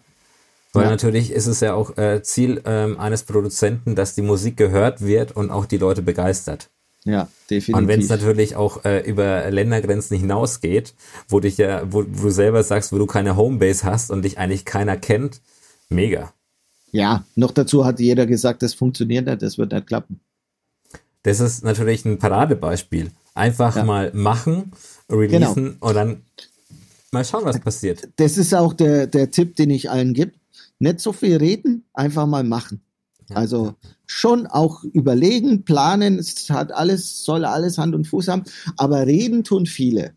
Weil ja. natürlich ist es ja auch äh, Ziel ähm, eines Produzenten, dass die Musik gehört wird und auch die Leute begeistert. Ja, definitiv. Und wenn es natürlich auch äh, über Ländergrenzen hinausgeht, wo dich ja, wo, wo du selber sagst, wo du keine Homebase hast und dich eigentlich keiner kennt, mega. Ja, noch dazu hat jeder gesagt, das funktioniert nicht, das wird nicht klappen. Das ist natürlich ein Paradebeispiel. Einfach ja. mal machen, releasen genau. und dann mal schauen, was passiert. Das ist auch der, der Tipp, den ich allen gebe. Nicht so viel reden, einfach mal machen. Ja. Also schon auch überlegen, planen, es hat alles, soll alles Hand und Fuß haben, aber reden tun viele.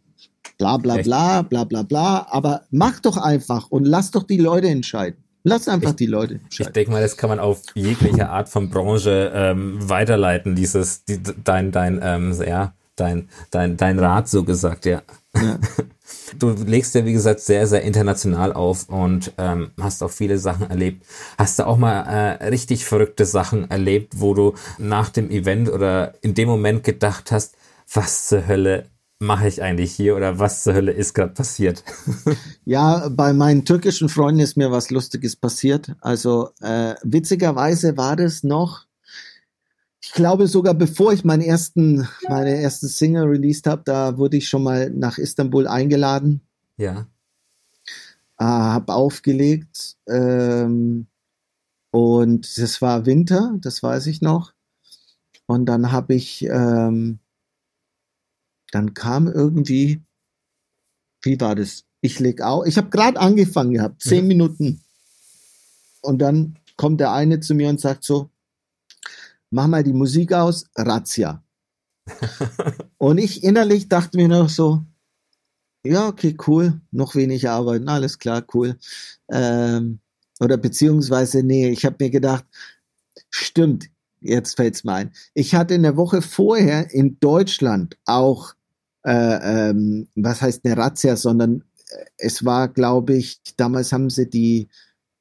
Bla bla Echt? bla, bla bla bla, aber mach doch einfach und lass doch die Leute entscheiden. Lass einfach ich, die Leute. Ich denke mal, das kann man auf jegliche Art von Branche ähm, weiterleiten, dieses, die, dein, dein, ähm, ja, dein, dein, dein Rat so gesagt, ja. ja. Du legst ja, wie gesagt, sehr, sehr international auf und ähm, hast auch viele Sachen erlebt. Hast du auch mal äh, richtig verrückte Sachen erlebt, wo du nach dem Event oder in dem Moment gedacht hast, was zur Hölle mache ich eigentlich hier oder was zur Hölle ist gerade passiert? ja, bei meinen türkischen Freunden ist mir was Lustiges passiert. Also äh, witzigerweise war das noch, ich glaube sogar bevor ich meinen ersten, meine erste Single released habe, da wurde ich schon mal nach Istanbul eingeladen. Ja. Äh, habe aufgelegt ähm, und es war Winter, das weiß ich noch. Und dann habe ich ähm, dann kam irgendwie, wie war das? Ich leg auf, ich habe gerade angefangen gehabt, zehn mhm. Minuten. Und dann kommt der eine zu mir und sagt so, mach mal die Musik aus, Razzia. und ich innerlich dachte mir noch so, ja, okay, cool, noch wenig arbeiten, alles klar, cool. Ähm, oder beziehungsweise, nee, ich habe mir gedacht, stimmt, jetzt fällt's mir ein. Ich hatte in der Woche vorher in Deutschland auch äh, ähm, was heißt eine Razzia, sondern äh, es war, glaube ich, damals haben sie die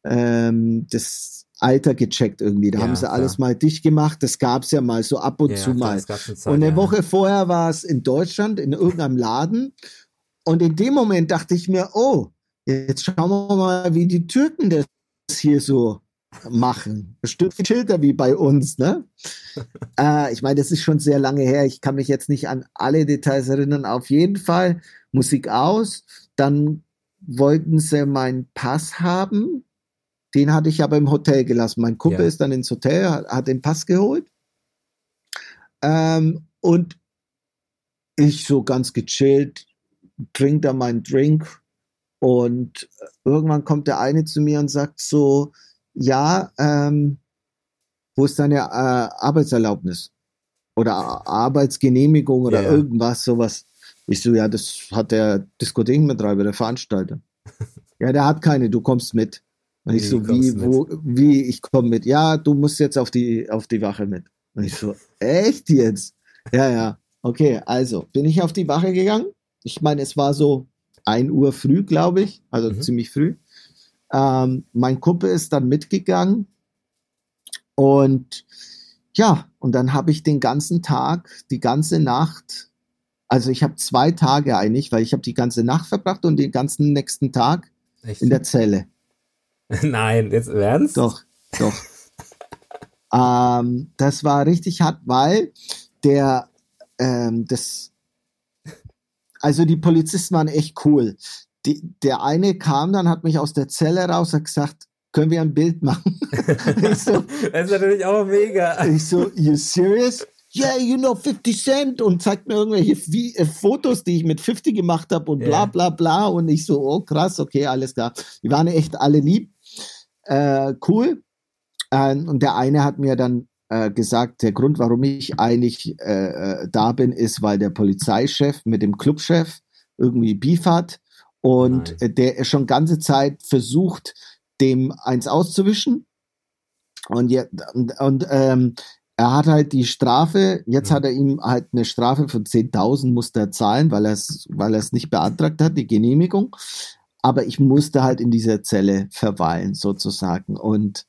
ähm, das Alter gecheckt irgendwie. Da ja, haben sie alles mal dicht gemacht. Das gab es ja mal so ab und ja, zu mal. Zeit, und eine. Woche vorher war es in Deutschland in irgendeinem Laden. Und in dem Moment dachte ich mir, oh, jetzt schauen wir mal, wie die Türken das hier so machen. Bestimmt Schilder wie bei uns, ne? äh, ich meine, das ist schon sehr lange her. Ich kann mich jetzt nicht an alle Details erinnern. Auf jeden Fall Musik aus. Dann wollten sie meinen Pass haben. Den hatte ich aber im Hotel gelassen. Mein Kumpel ja. ist dann ins Hotel, hat, hat den Pass geholt. Ähm, und ich so ganz gechillt, trinke da meinen Drink. Und irgendwann kommt der eine zu mir und sagt so, ja, ähm, wo ist deine äh, Arbeitserlaubnis? Oder Arbeitsgenehmigung oder ja, ja. irgendwas, sowas. Ich so, ja, das hat der Diskothekenbetreiber, der Veranstalter. ja, der hat keine, du kommst mit. Und ich wie, so, wie, wo, wie, ich komme mit. Ja, du musst jetzt auf die, auf die Wache mit. Und ich so, echt jetzt? Ja, ja. Okay, also bin ich auf die Wache gegangen. Ich meine, es war so ein Uhr früh, glaube ich, also mhm. ziemlich früh. Ähm, mein Kumpel ist dann mitgegangen und ja, und dann habe ich den ganzen Tag, die ganze Nacht, also ich habe zwei Tage eigentlich, weil ich habe die ganze Nacht verbracht und den ganzen nächsten Tag Echt? in der Zelle. Nein, jetzt ernst? Doch, doch. ähm, das war richtig hart, weil der, ähm, das, also die Polizisten waren echt cool die, der eine kam dann, hat mich aus der Zelle raus, hat gesagt, können wir ein Bild machen? so, das ist natürlich auch mega. Ich so, you serious? Yeah, you know 50 Cent und zeigt mir irgendwelche wie, äh, Fotos, die ich mit 50 gemacht habe und bla bla bla. Und ich so, oh krass, okay, alles klar. Die waren echt alle lieb. Äh, cool. Äh, und der eine hat mir dann äh, gesagt, der Grund, warum ich eigentlich äh, da bin, ist, weil der Polizeichef mit dem Clubchef irgendwie Beef hat und nice. der schon ganze Zeit versucht, dem eins auszuwischen. Und, ja, und, und ähm, er hat halt die Strafe, jetzt mhm. hat er ihm halt eine Strafe von 10.000 musste er zahlen, weil er es weil er es nicht beantragt hat, die Genehmigung. Aber ich musste halt in dieser Zelle verweilen, sozusagen. Und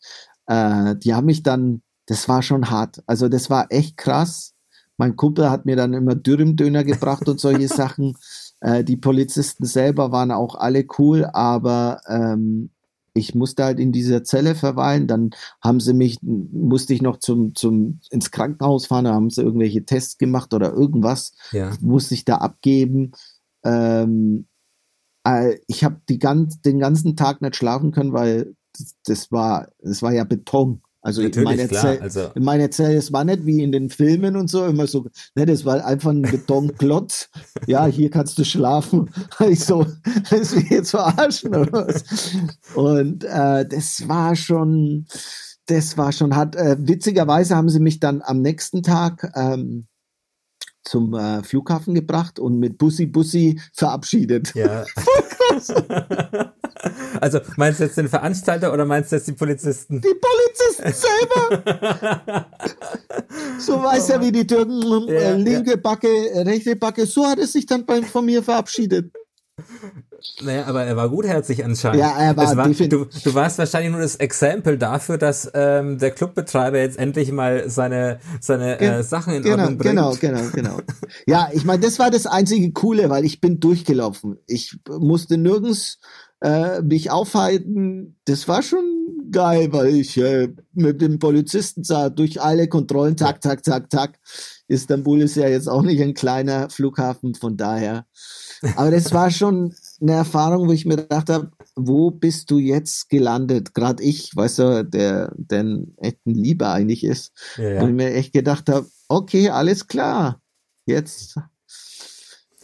äh, die haben mich dann, das war schon hart. Also das war echt krass. Mein Kumpel hat mir dann immer Dürremdöner gebracht und solche Sachen. Äh, die Polizisten selber waren auch alle cool, aber ähm, ich musste halt in dieser Zelle verweilen. Dann haben sie mich, musste ich noch zum, zum, ins Krankenhaus fahren, da haben sie irgendwelche Tests gemacht oder irgendwas. Ja. Musste ich da abgeben. Ähm, äh, ich habe ganz, den ganzen Tag nicht schlafen können, weil das, das war, das war ja Beton. Also in meiner, klar, Zelle, also in meiner Zelle, es war nicht wie in den Filmen und so, immer so, ne, das war einfach ein Betonklotz. ja, hier kannst du schlafen. ich so, das will jetzt verarschen oder was? Und äh, das war schon, das war schon hart. Äh, witzigerweise haben sie mich dann am nächsten Tag ähm, zum äh, Flughafen gebracht und mit Bussi Bussi verabschiedet. Ja. also meinst du jetzt den Veranstalter oder meinst du jetzt die Polizisten? Die Polizisten selber. so weiß er, wie die Türken ja, äh, linke ja. Backe, rechte Backe. So hat es sich dann beim, von mir verabschiedet. Naja, aber er war gutherzig anscheinend. Ja, er war, war du, du warst wahrscheinlich nur das Exempel dafür, dass ähm, der Clubbetreiber jetzt endlich mal seine, seine Ge äh, Sachen in genau, Ordnung bringt. Genau, genau, genau. ja, ich meine, das war das einzige Coole, weil ich bin durchgelaufen. Ich musste nirgends äh, mich aufhalten. Das war schon geil, weil ich äh, mit dem Polizisten sah durch alle Kontrollen, zack, zack, zack, zack. Istanbul ist ja jetzt auch nicht ein kleiner Flughafen, von daher. Aber das war schon eine Erfahrung, wo ich mir gedacht habe, wo bist du jetzt gelandet? Gerade ich, weißt du, der, der echt ein Lieber eigentlich ist. Ja, ja. Und ich mir echt gedacht habe, okay, alles klar. Jetzt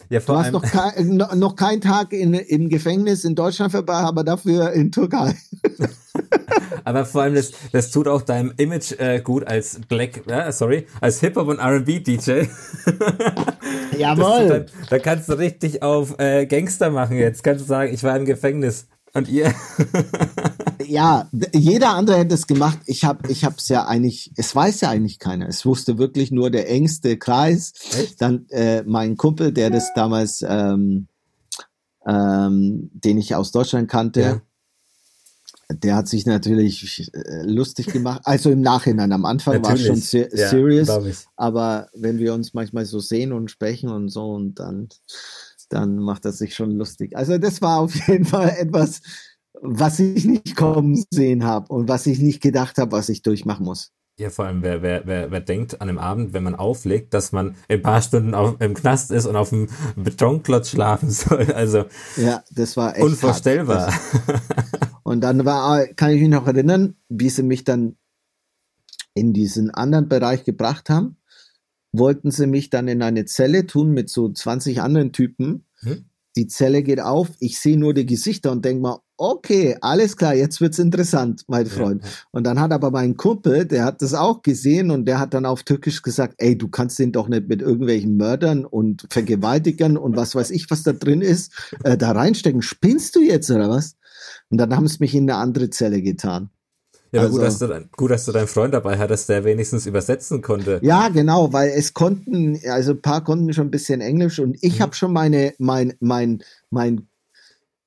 ja, du hast noch, kein, noch keinen Tag in, im Gefängnis in Deutschland vorbei, aber dafür in Türkei. aber vor allem, das, das tut auch deinem Image äh, gut als Black, äh, sorry, als Hip-Hop und R&B-DJ. Jawohl. da kannst du richtig auf äh, Gangster machen jetzt. Kannst du sagen, ich war im Gefängnis. Und ihr? ja, jeder andere hätte es gemacht. Ich habe ich hab's ja eigentlich, es weiß ja eigentlich keiner. Es wusste wirklich nur der engste Kreis. Echt? Dann äh, mein Kumpel, der das damals, ähm, ähm, den ich aus Deutschland kannte, ja. der hat sich natürlich äh, lustig gemacht. Also im Nachhinein, am Anfang war es schon se ja, serious. Aber wenn wir uns manchmal so sehen und sprechen und so und dann dann macht er sich schon lustig. Also das war auf jeden Fall etwas, was ich nicht kommen sehen habe und was ich nicht gedacht habe, was ich durchmachen muss. Ja, vor allem, wer, wer, wer, wer denkt an einem Abend, wenn man auflegt, dass man ein paar Stunden auf, im Knast ist und auf dem Betonklotz schlafen soll. Also ja, das war echt unvorstellbar. und dann war, kann ich mich noch erinnern, wie sie mich dann in diesen anderen Bereich gebracht haben wollten sie mich dann in eine Zelle tun mit so 20 anderen Typen. Hm? Die Zelle geht auf, ich sehe nur die Gesichter und denke mal, okay, alles klar, jetzt wird's interessant, mein Freund. Ja. Und dann hat aber mein Kumpel, der hat das auch gesehen und der hat dann auf Türkisch gesagt, ey, du kannst den doch nicht mit irgendwelchen Mördern und Vergewaltigern und was weiß ich, was da drin ist, äh, da reinstecken. Spinnst du jetzt oder was? Und dann haben sie mich in eine andere Zelle getan. Ja, also, gut, dass du, gut, dass du deinen Freund dabei hattest, der wenigstens übersetzen konnte. Ja, genau, weil es konnten, also ein paar konnten schon ein bisschen Englisch und ich mhm. habe schon meine, mein, mein, mein,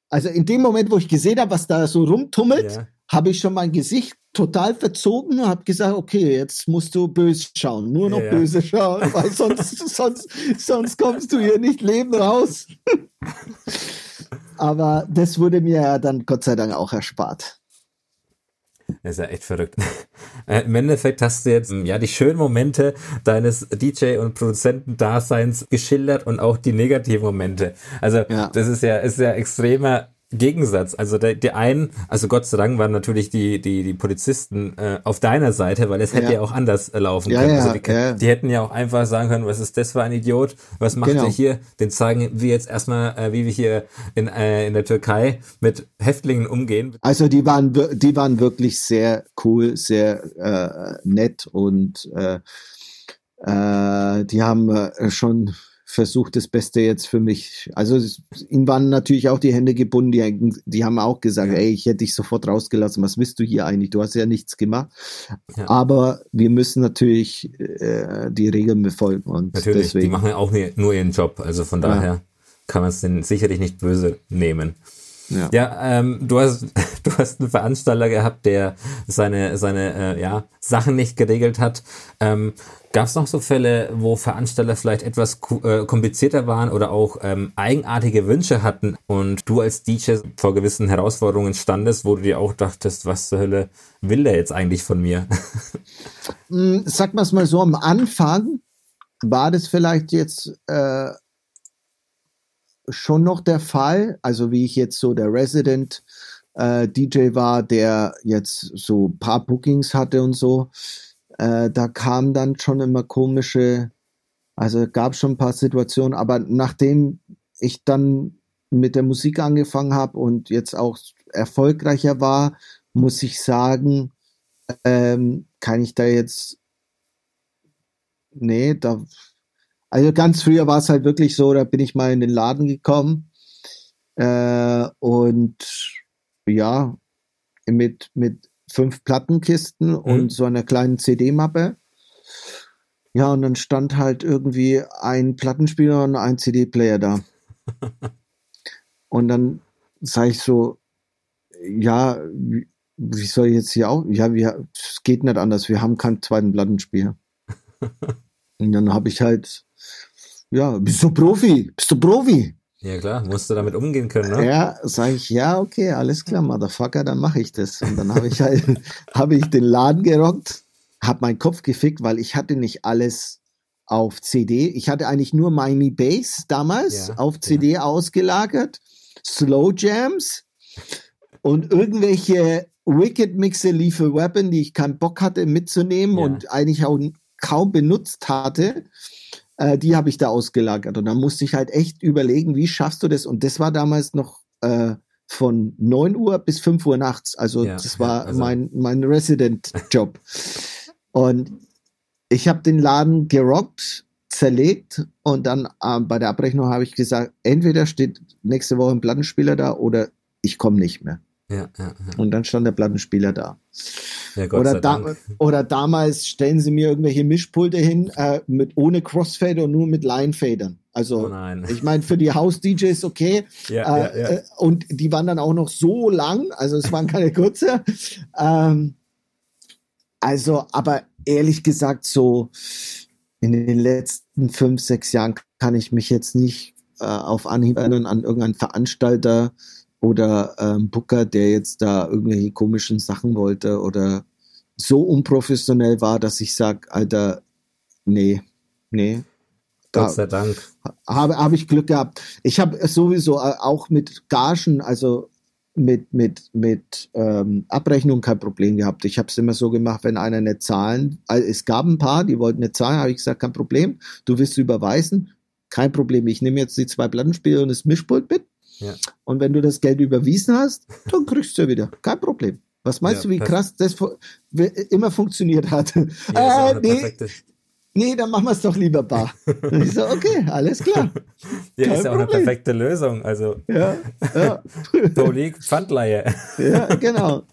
also in dem Moment, wo ich gesehen habe, was da so rumtummelt, ja. habe ich schon mein Gesicht total verzogen und habe gesagt, okay, jetzt musst du böse schauen, nur noch ja, ja. böse schauen, weil sonst, sonst, sonst kommst du hier nicht leben raus. Aber das wurde mir ja dann Gott sei Dank auch erspart. Das ist ja echt verrückt. Äh, Im Endeffekt hast du jetzt ja die schönen Momente deines DJ- und Produzentendaseins geschildert und auch die negativen Momente. Also ja. das ist ja ist ja extremer Gegensatz. Also der, die einen, also Gott sei Dank waren natürlich die, die, die Polizisten äh, auf deiner Seite, weil es hätte ja, ja auch anders äh, laufen ja, können. Also die, ja. die, hätten ja auch einfach sagen können, was ist das für ein Idiot? Was macht genau. ihr hier? Den zeigen wir jetzt erstmal, äh, wie wir hier in, äh, in der Türkei mit Häftlingen umgehen. Also die waren, die waren wirklich sehr cool, sehr äh, nett und äh, äh, die haben äh, schon versucht, das Beste jetzt für mich. Also ihm waren natürlich auch die Hände gebunden, die, die haben auch gesagt, ey, ich hätte dich sofort rausgelassen, was willst du hier eigentlich? Du hast ja nichts gemacht. Ja. Aber wir müssen natürlich äh, die Regeln befolgen. Und natürlich, deswegen. die machen ja auch nur ihren Job. Also von daher ja. kann man es denn sicherlich nicht böse nehmen. Ja, ja ähm, du hast du hast einen Veranstalter gehabt, der seine seine äh, ja Sachen nicht geregelt hat. Ähm, Gab es noch so Fälle, wo Veranstalter vielleicht etwas äh, komplizierter waren oder auch ähm, eigenartige Wünsche hatten und du als DJ vor gewissen Herausforderungen standest, wo du dir auch dachtest, was zur Hölle will der jetzt eigentlich von mir? Hm, sag mal es mal so, am Anfang war das vielleicht jetzt äh, schon noch der Fall, also wie ich jetzt so der Resident äh, DJ war, der jetzt so ein paar Bookings hatte und so, äh, da kam dann schon immer komische, also gab schon ein paar Situationen, aber nachdem ich dann mit der Musik angefangen habe und jetzt auch erfolgreicher war, muss ich sagen, ähm, kann ich da jetzt, nee, da also ganz früher war es halt wirklich so, da bin ich mal in den Laden gekommen äh, und ja, mit, mit fünf Plattenkisten mhm. und so einer kleinen CD-Mappe. Ja, und dann stand halt irgendwie ein Plattenspieler und ein CD-Player da. Und dann sage ich so, ja, wie, wie soll ich jetzt hier auch? Ja, wir, es geht nicht anders. Wir haben keinen zweiten Plattenspieler. Und dann habe ich halt, ja, bist du Profi? Bist du Profi? Ja klar, musst du damit umgehen können, ne? Ja, sage ich, ja, okay, alles klar, Motherfucker, dann mache ich das. Und dann habe ich halt, habe ich den Laden gerockt, habe meinen Kopf gefickt, weil ich hatte nicht alles auf CD. Ich hatte eigentlich nur Miami Bass damals ja, auf CD ja. ausgelagert, Slow Jams und irgendwelche Wicked Mixer Lethal Weapon, die ich keinen Bock hatte mitzunehmen ja. und eigentlich auch kaum benutzt hatte. Äh, die habe ich da ausgelagert. Und dann musste ich halt echt überlegen, wie schaffst du das? Und das war damals noch äh, von 9 Uhr bis 5 Uhr nachts. Also ja, das war also. mein, mein Resident-Job. und ich habe den Laden gerockt, zerlegt und dann äh, bei der Abrechnung habe ich gesagt, entweder steht nächste Woche ein Plattenspieler da oder ich komme nicht mehr. Ja, ja, ja. Und dann stand der Plattenspieler da. Oder, da, oder damals stellen sie mir irgendwelche Mischpulte hin äh, mit ohne Crossfader und nur mit Line-Fadern. Also oh ich meine, für die House-DJs okay. Äh. Äh, und die waren dann auch noch so lang, also es waren keine kurze. ähm, also, aber ehrlich gesagt, so in den letzten fünf, sechs Jahren kann ich mich jetzt nicht äh, auf Anhieb erinnern an irgendeinen Veranstalter, oder ähm, Booker, der jetzt da irgendwelche komischen Sachen wollte oder so unprofessionell war, dass ich sage, Alter, nee, nee. Gott sei Dank. Habe hab ich Glück gehabt. Ich habe sowieso äh, auch mit Gagen, also mit, mit, mit ähm, Abrechnung kein Problem gehabt. Ich habe es immer so gemacht, wenn einer nicht zahlen, also es gab ein paar, die wollten nicht zahlen, habe ich gesagt, kein Problem, du willst überweisen, kein Problem, ich nehme jetzt die zwei Plattenspiele und das Mischpult mit ja. Und wenn du das Geld überwiesen hast, dann kriegst du ja wieder. Kein Problem. Was meinst ja, du, wie krass das immer funktioniert hat? Ja, äh, nee, nee, dann machen wir es doch lieber bar. Und ich so, okay, alles klar. Ja, Kein ist ja auch eine perfekte Lösung. Also, ja, ja. Polik, Pfandleihe. Ja, genau.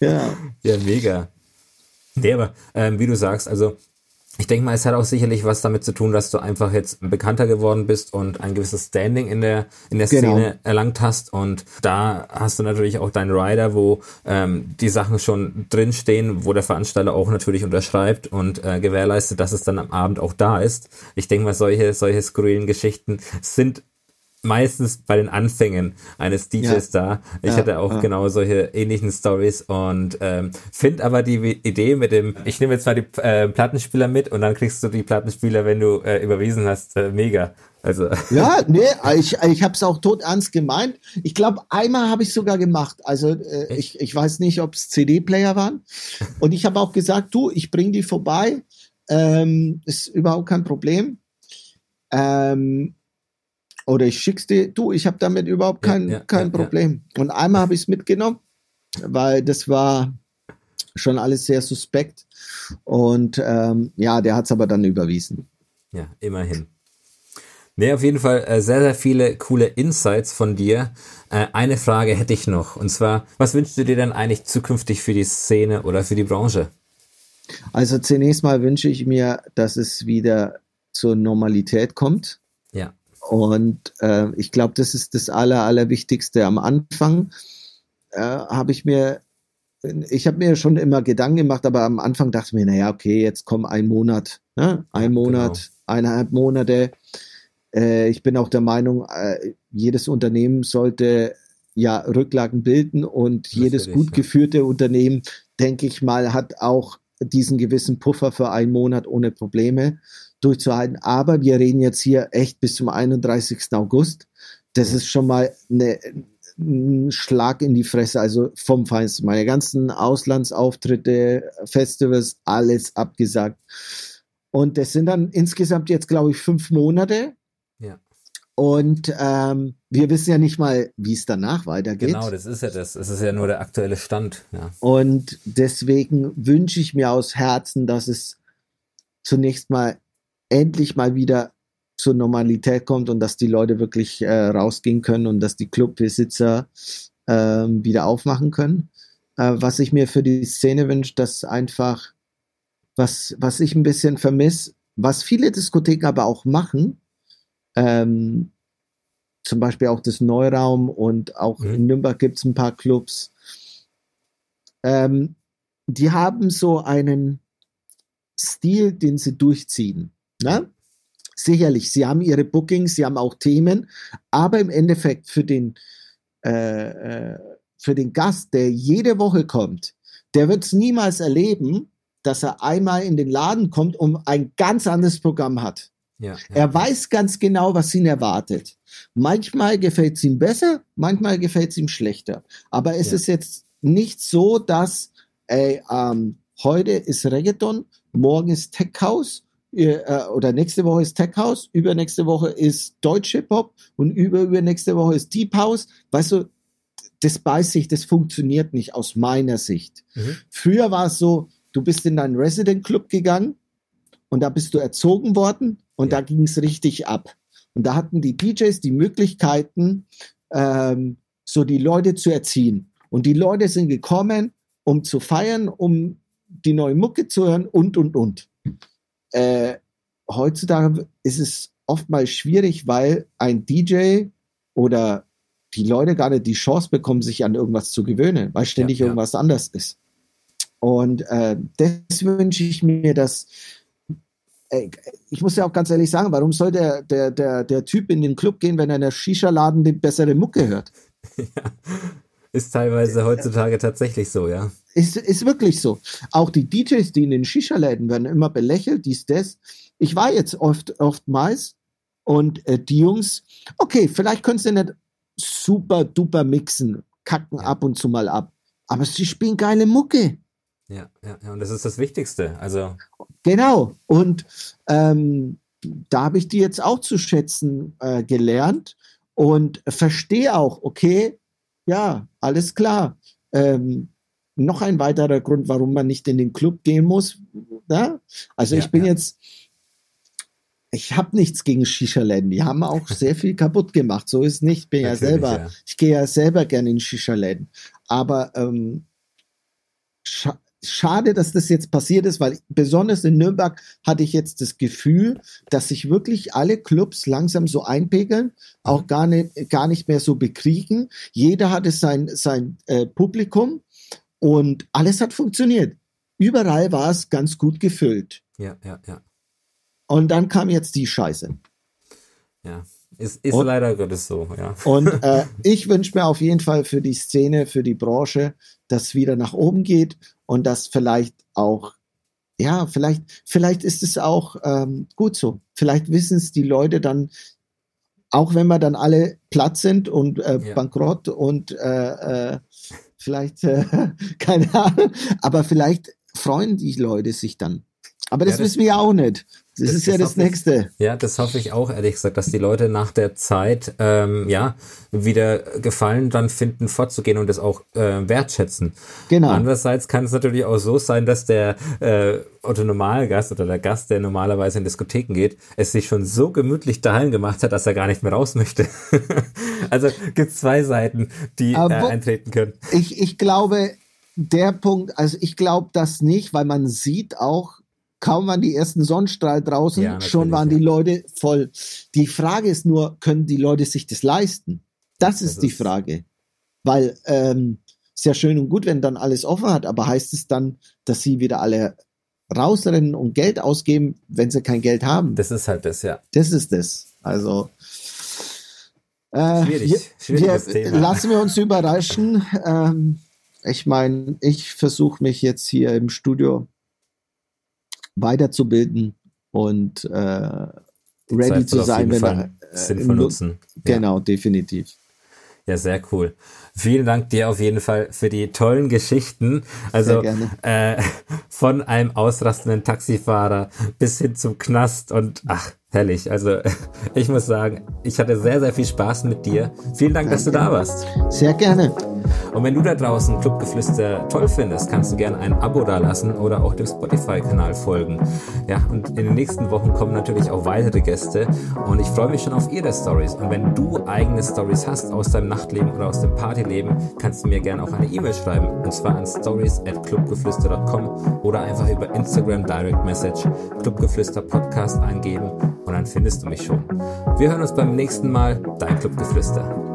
Ja, ja mega. Nee, aber ähm, wie du sagst, also ich denke mal, es hat auch sicherlich was damit zu tun, dass du einfach jetzt bekannter geworden bist und ein gewisses Standing in der in der genau. Szene erlangt hast und da hast du natürlich auch deinen Rider, wo ähm, die Sachen schon drinstehen, wo der Veranstalter auch natürlich unterschreibt und äh, gewährleistet, dass es dann am Abend auch da ist. Ich denke mal, solche solche skurrilen Geschichten sind meistens bei den Anfängen eines DJs ja. da. Ich ja, hatte auch ja. genau solche ähnlichen Stories und ähm, finde aber die Idee mit dem, ich nehme jetzt mal die äh, Plattenspieler mit und dann kriegst du die Plattenspieler, wenn du äh, überwiesen hast, äh, mega. Also. Ja, nee, ich, ich habe es auch tot ernst gemeint. Ich glaube, einmal habe ich sogar gemacht. Also äh, ich, ich weiß nicht, ob es CD-Player waren. Und ich habe auch gesagt, du, ich bring die vorbei. Ähm, ist überhaupt kein Problem. Ähm, oder ich schick's dir, du, ich habe damit überhaupt kein, ja, ja, kein Problem. Und einmal habe ich es mitgenommen, weil das war schon alles sehr suspekt. Und ähm, ja, der hat es aber dann überwiesen. Ja, immerhin. Nee, auf jeden Fall äh, sehr, sehr viele coole Insights von dir. Äh, eine Frage hätte ich noch. Und zwar, was wünschst du dir denn eigentlich zukünftig für die Szene oder für die Branche? Also zunächst mal wünsche ich mir, dass es wieder zur Normalität kommt. Ja. Und äh, ich glaube, das ist das Aller, Allerwichtigste. Am Anfang äh, habe ich mir, ich habe mir schon immer Gedanken gemacht, aber am Anfang dachte ich mir, naja, okay, jetzt komm ein Monat, ne? ein Monat, genau. eineinhalb Monate. Äh, ich bin auch der Meinung, äh, jedes Unternehmen sollte ja Rücklagen bilden und Natürlich, jedes gut geführte Unternehmen, denke ich mal, hat auch diesen gewissen Puffer für einen Monat ohne Probleme durchzuhalten. Aber wir reden jetzt hier echt bis zum 31. August. Das ist schon mal eine, ein Schlag in die Fresse, also vom Feinsten. Meine ganzen Auslandsauftritte, Festivals, alles abgesagt. Und das sind dann insgesamt jetzt, glaube ich, fünf Monate. Ja. Und ähm, wir wissen ja nicht mal, wie es danach weitergeht. Genau, das ist ja das. Es ist ja nur der aktuelle Stand. Ja. Und deswegen wünsche ich mir aus Herzen, dass es zunächst mal endlich mal wieder zur Normalität kommt und dass die Leute wirklich äh, rausgehen können und dass die Clubbesitzer äh, wieder aufmachen können. Äh, was ich mir für die Szene wünsche, dass einfach, was, was ich ein bisschen vermisse, was viele Diskotheken aber auch machen, ähm, zum Beispiel auch das Neuraum und auch mhm. in Nürnberg gibt es ein paar Clubs. Ähm, die haben so einen Stil, den sie durchziehen. Ne? Sicherlich, sie haben ihre Bookings, sie haben auch Themen, aber im Endeffekt für den, äh, äh für den Gast, der jede Woche kommt, der wird es niemals erleben, dass er einmal in den Laden kommt und ein ganz anderes Programm hat. Ja, ja. Er weiß ganz genau, was ihn erwartet. Manchmal gefällt es ihm besser, manchmal gefällt es ihm schlechter. Aber es ja. ist jetzt nicht so, dass ey, ähm, heute ist Reggaeton, morgen ist Tech House oder nächste Woche ist Tech House, übernächste Woche ist Deutsche Pop und über übernächste Woche ist Deep House. Weißt du, das beißt sich, das funktioniert nicht aus meiner Sicht. Mhm. Früher war es so, du bist in deinen Resident Club gegangen und da bist du erzogen worden und ja. da ging es richtig ab. Und da hatten die DJs die Möglichkeiten, ähm, so die Leute zu erziehen. Und die Leute sind gekommen, um zu feiern, um die neue Mucke zu hören und, und, und. Äh, heutzutage ist es oftmals schwierig, weil ein DJ oder die Leute gar nicht die Chance bekommen, sich an irgendwas zu gewöhnen, weil ständig ja, ja. irgendwas anders ist. Und äh, das wünsche ich mir, dass äh, ich muss ja auch ganz ehrlich sagen, warum soll der, der, der, der Typ in den Club gehen, wenn er in der Shisha-Laden die bessere Mucke hört? Ja, ist teilweise heutzutage tatsächlich so, ja. Ist, ist wirklich so. Auch die DJs, die in den Shisha-Läden werden immer belächelt, dies, das. Ich war jetzt oft, oftmals und äh, die Jungs, okay, vielleicht können sie nicht super duper mixen, kacken ab und zu mal ab, aber sie spielen geile Mucke. Ja, ja, ja, und das ist das Wichtigste. Also genau. Und ähm, da habe ich die jetzt auch zu schätzen äh, gelernt und verstehe auch, okay, ja, alles klar. Ähm, noch ein weiterer Grund, warum man nicht in den Club gehen muss. Ja? Also ja, ich bin ja. jetzt, ich habe nichts gegen Shisha-Läden. Die haben auch sehr viel kaputt gemacht. So ist nicht. Bin ja selber, ich gehe ja selber gerne in Shisha-Läden. Aber ähm, schade, dass das jetzt passiert ist, weil besonders in Nürnberg hatte ich jetzt das Gefühl, dass sich wirklich alle Clubs langsam so einpegeln, auch mhm. gar nicht, gar nicht mehr so bekriegen. Jeder hatte sein, sein äh, Publikum und alles hat funktioniert. Überall war es ganz gut gefüllt. Ja, ja, ja. Und dann kam jetzt die Scheiße. Ja, ist, ist und, leider Gottes so, ja. Und äh, ich wünsche mir auf jeden Fall für die Szene, für die Branche, dass es wieder nach oben geht und dass vielleicht auch, ja, vielleicht, vielleicht ist es auch ähm, gut so. Vielleicht wissen es die Leute dann, auch wenn wir dann alle platt sind und äh, ja. bankrott und äh, äh, vielleicht, äh, keine Ahnung, aber vielleicht freuen die Leute sich dann. Aber das, ja, das wissen wir ja auch nicht. Das, das ist ja das, das Nächste. Ich, ja, das hoffe ich auch, ehrlich gesagt, dass die Leute nach der Zeit ähm, ja wieder Gefallen dann finden, fortzugehen und das auch äh, wertschätzen. Genau. Andererseits kann es natürlich auch so sein, dass der äh, Otto Normalgast oder der Gast, der normalerweise in Diskotheken geht, es sich schon so gemütlich daheim gemacht hat, dass er gar nicht mehr raus möchte. also gibt es zwei Seiten, die äh, eintreten können. Ich, ich glaube, der Punkt, also ich glaube das nicht, weil man sieht auch, kaum waren die ersten Sonnenstrahlen draußen, ja, schon waren die Leute voll. Die Frage ist nur, können die Leute sich das leisten? Das ist das die ist Frage. Weil ähm, ja schön und gut, wenn dann alles offen hat, aber heißt es dann, dass sie wieder alle rausrennen und Geld ausgeben, wenn sie kein Geld haben? Das ist halt das, ja. Das ist das. Also äh, Schwierig. Schwieriges wir, Thema. Lassen wir uns überraschen. Ähm, ich meine, ich versuche mich jetzt hier im Studio weiterzubilden und äh, ready zu sein, wenn er äh, sinnvoll nutzen. Genau, ja. definitiv. Ja, sehr cool. Vielen Dank dir auf jeden Fall für die tollen Geschichten. Also äh, von einem ausrastenden Taxifahrer bis hin zum Knast und ach, herrlich. Also ich muss sagen, ich hatte sehr, sehr viel Spaß mit dir. Vielen Dank, sehr dass du da warst. Sehr gerne. Und wenn du da draußen Clubgeflüster toll findest, kannst du gerne ein Abo da lassen oder auch dem Spotify-Kanal folgen. Ja, und in den nächsten Wochen kommen natürlich auch weitere Gäste und ich freue mich schon auf ihre Stories. Und wenn du eigene Stories hast aus deinem Nachtleben oder aus dem Partyleben, kannst du mir gerne auch eine E-Mail schreiben und zwar an stories at clubgeflüster.com oder einfach über Instagram Direct Message Clubgeflüster Podcast eingeben und dann findest du mich schon. Wir hören uns beim nächsten Mal. Dein Clubgeflüster.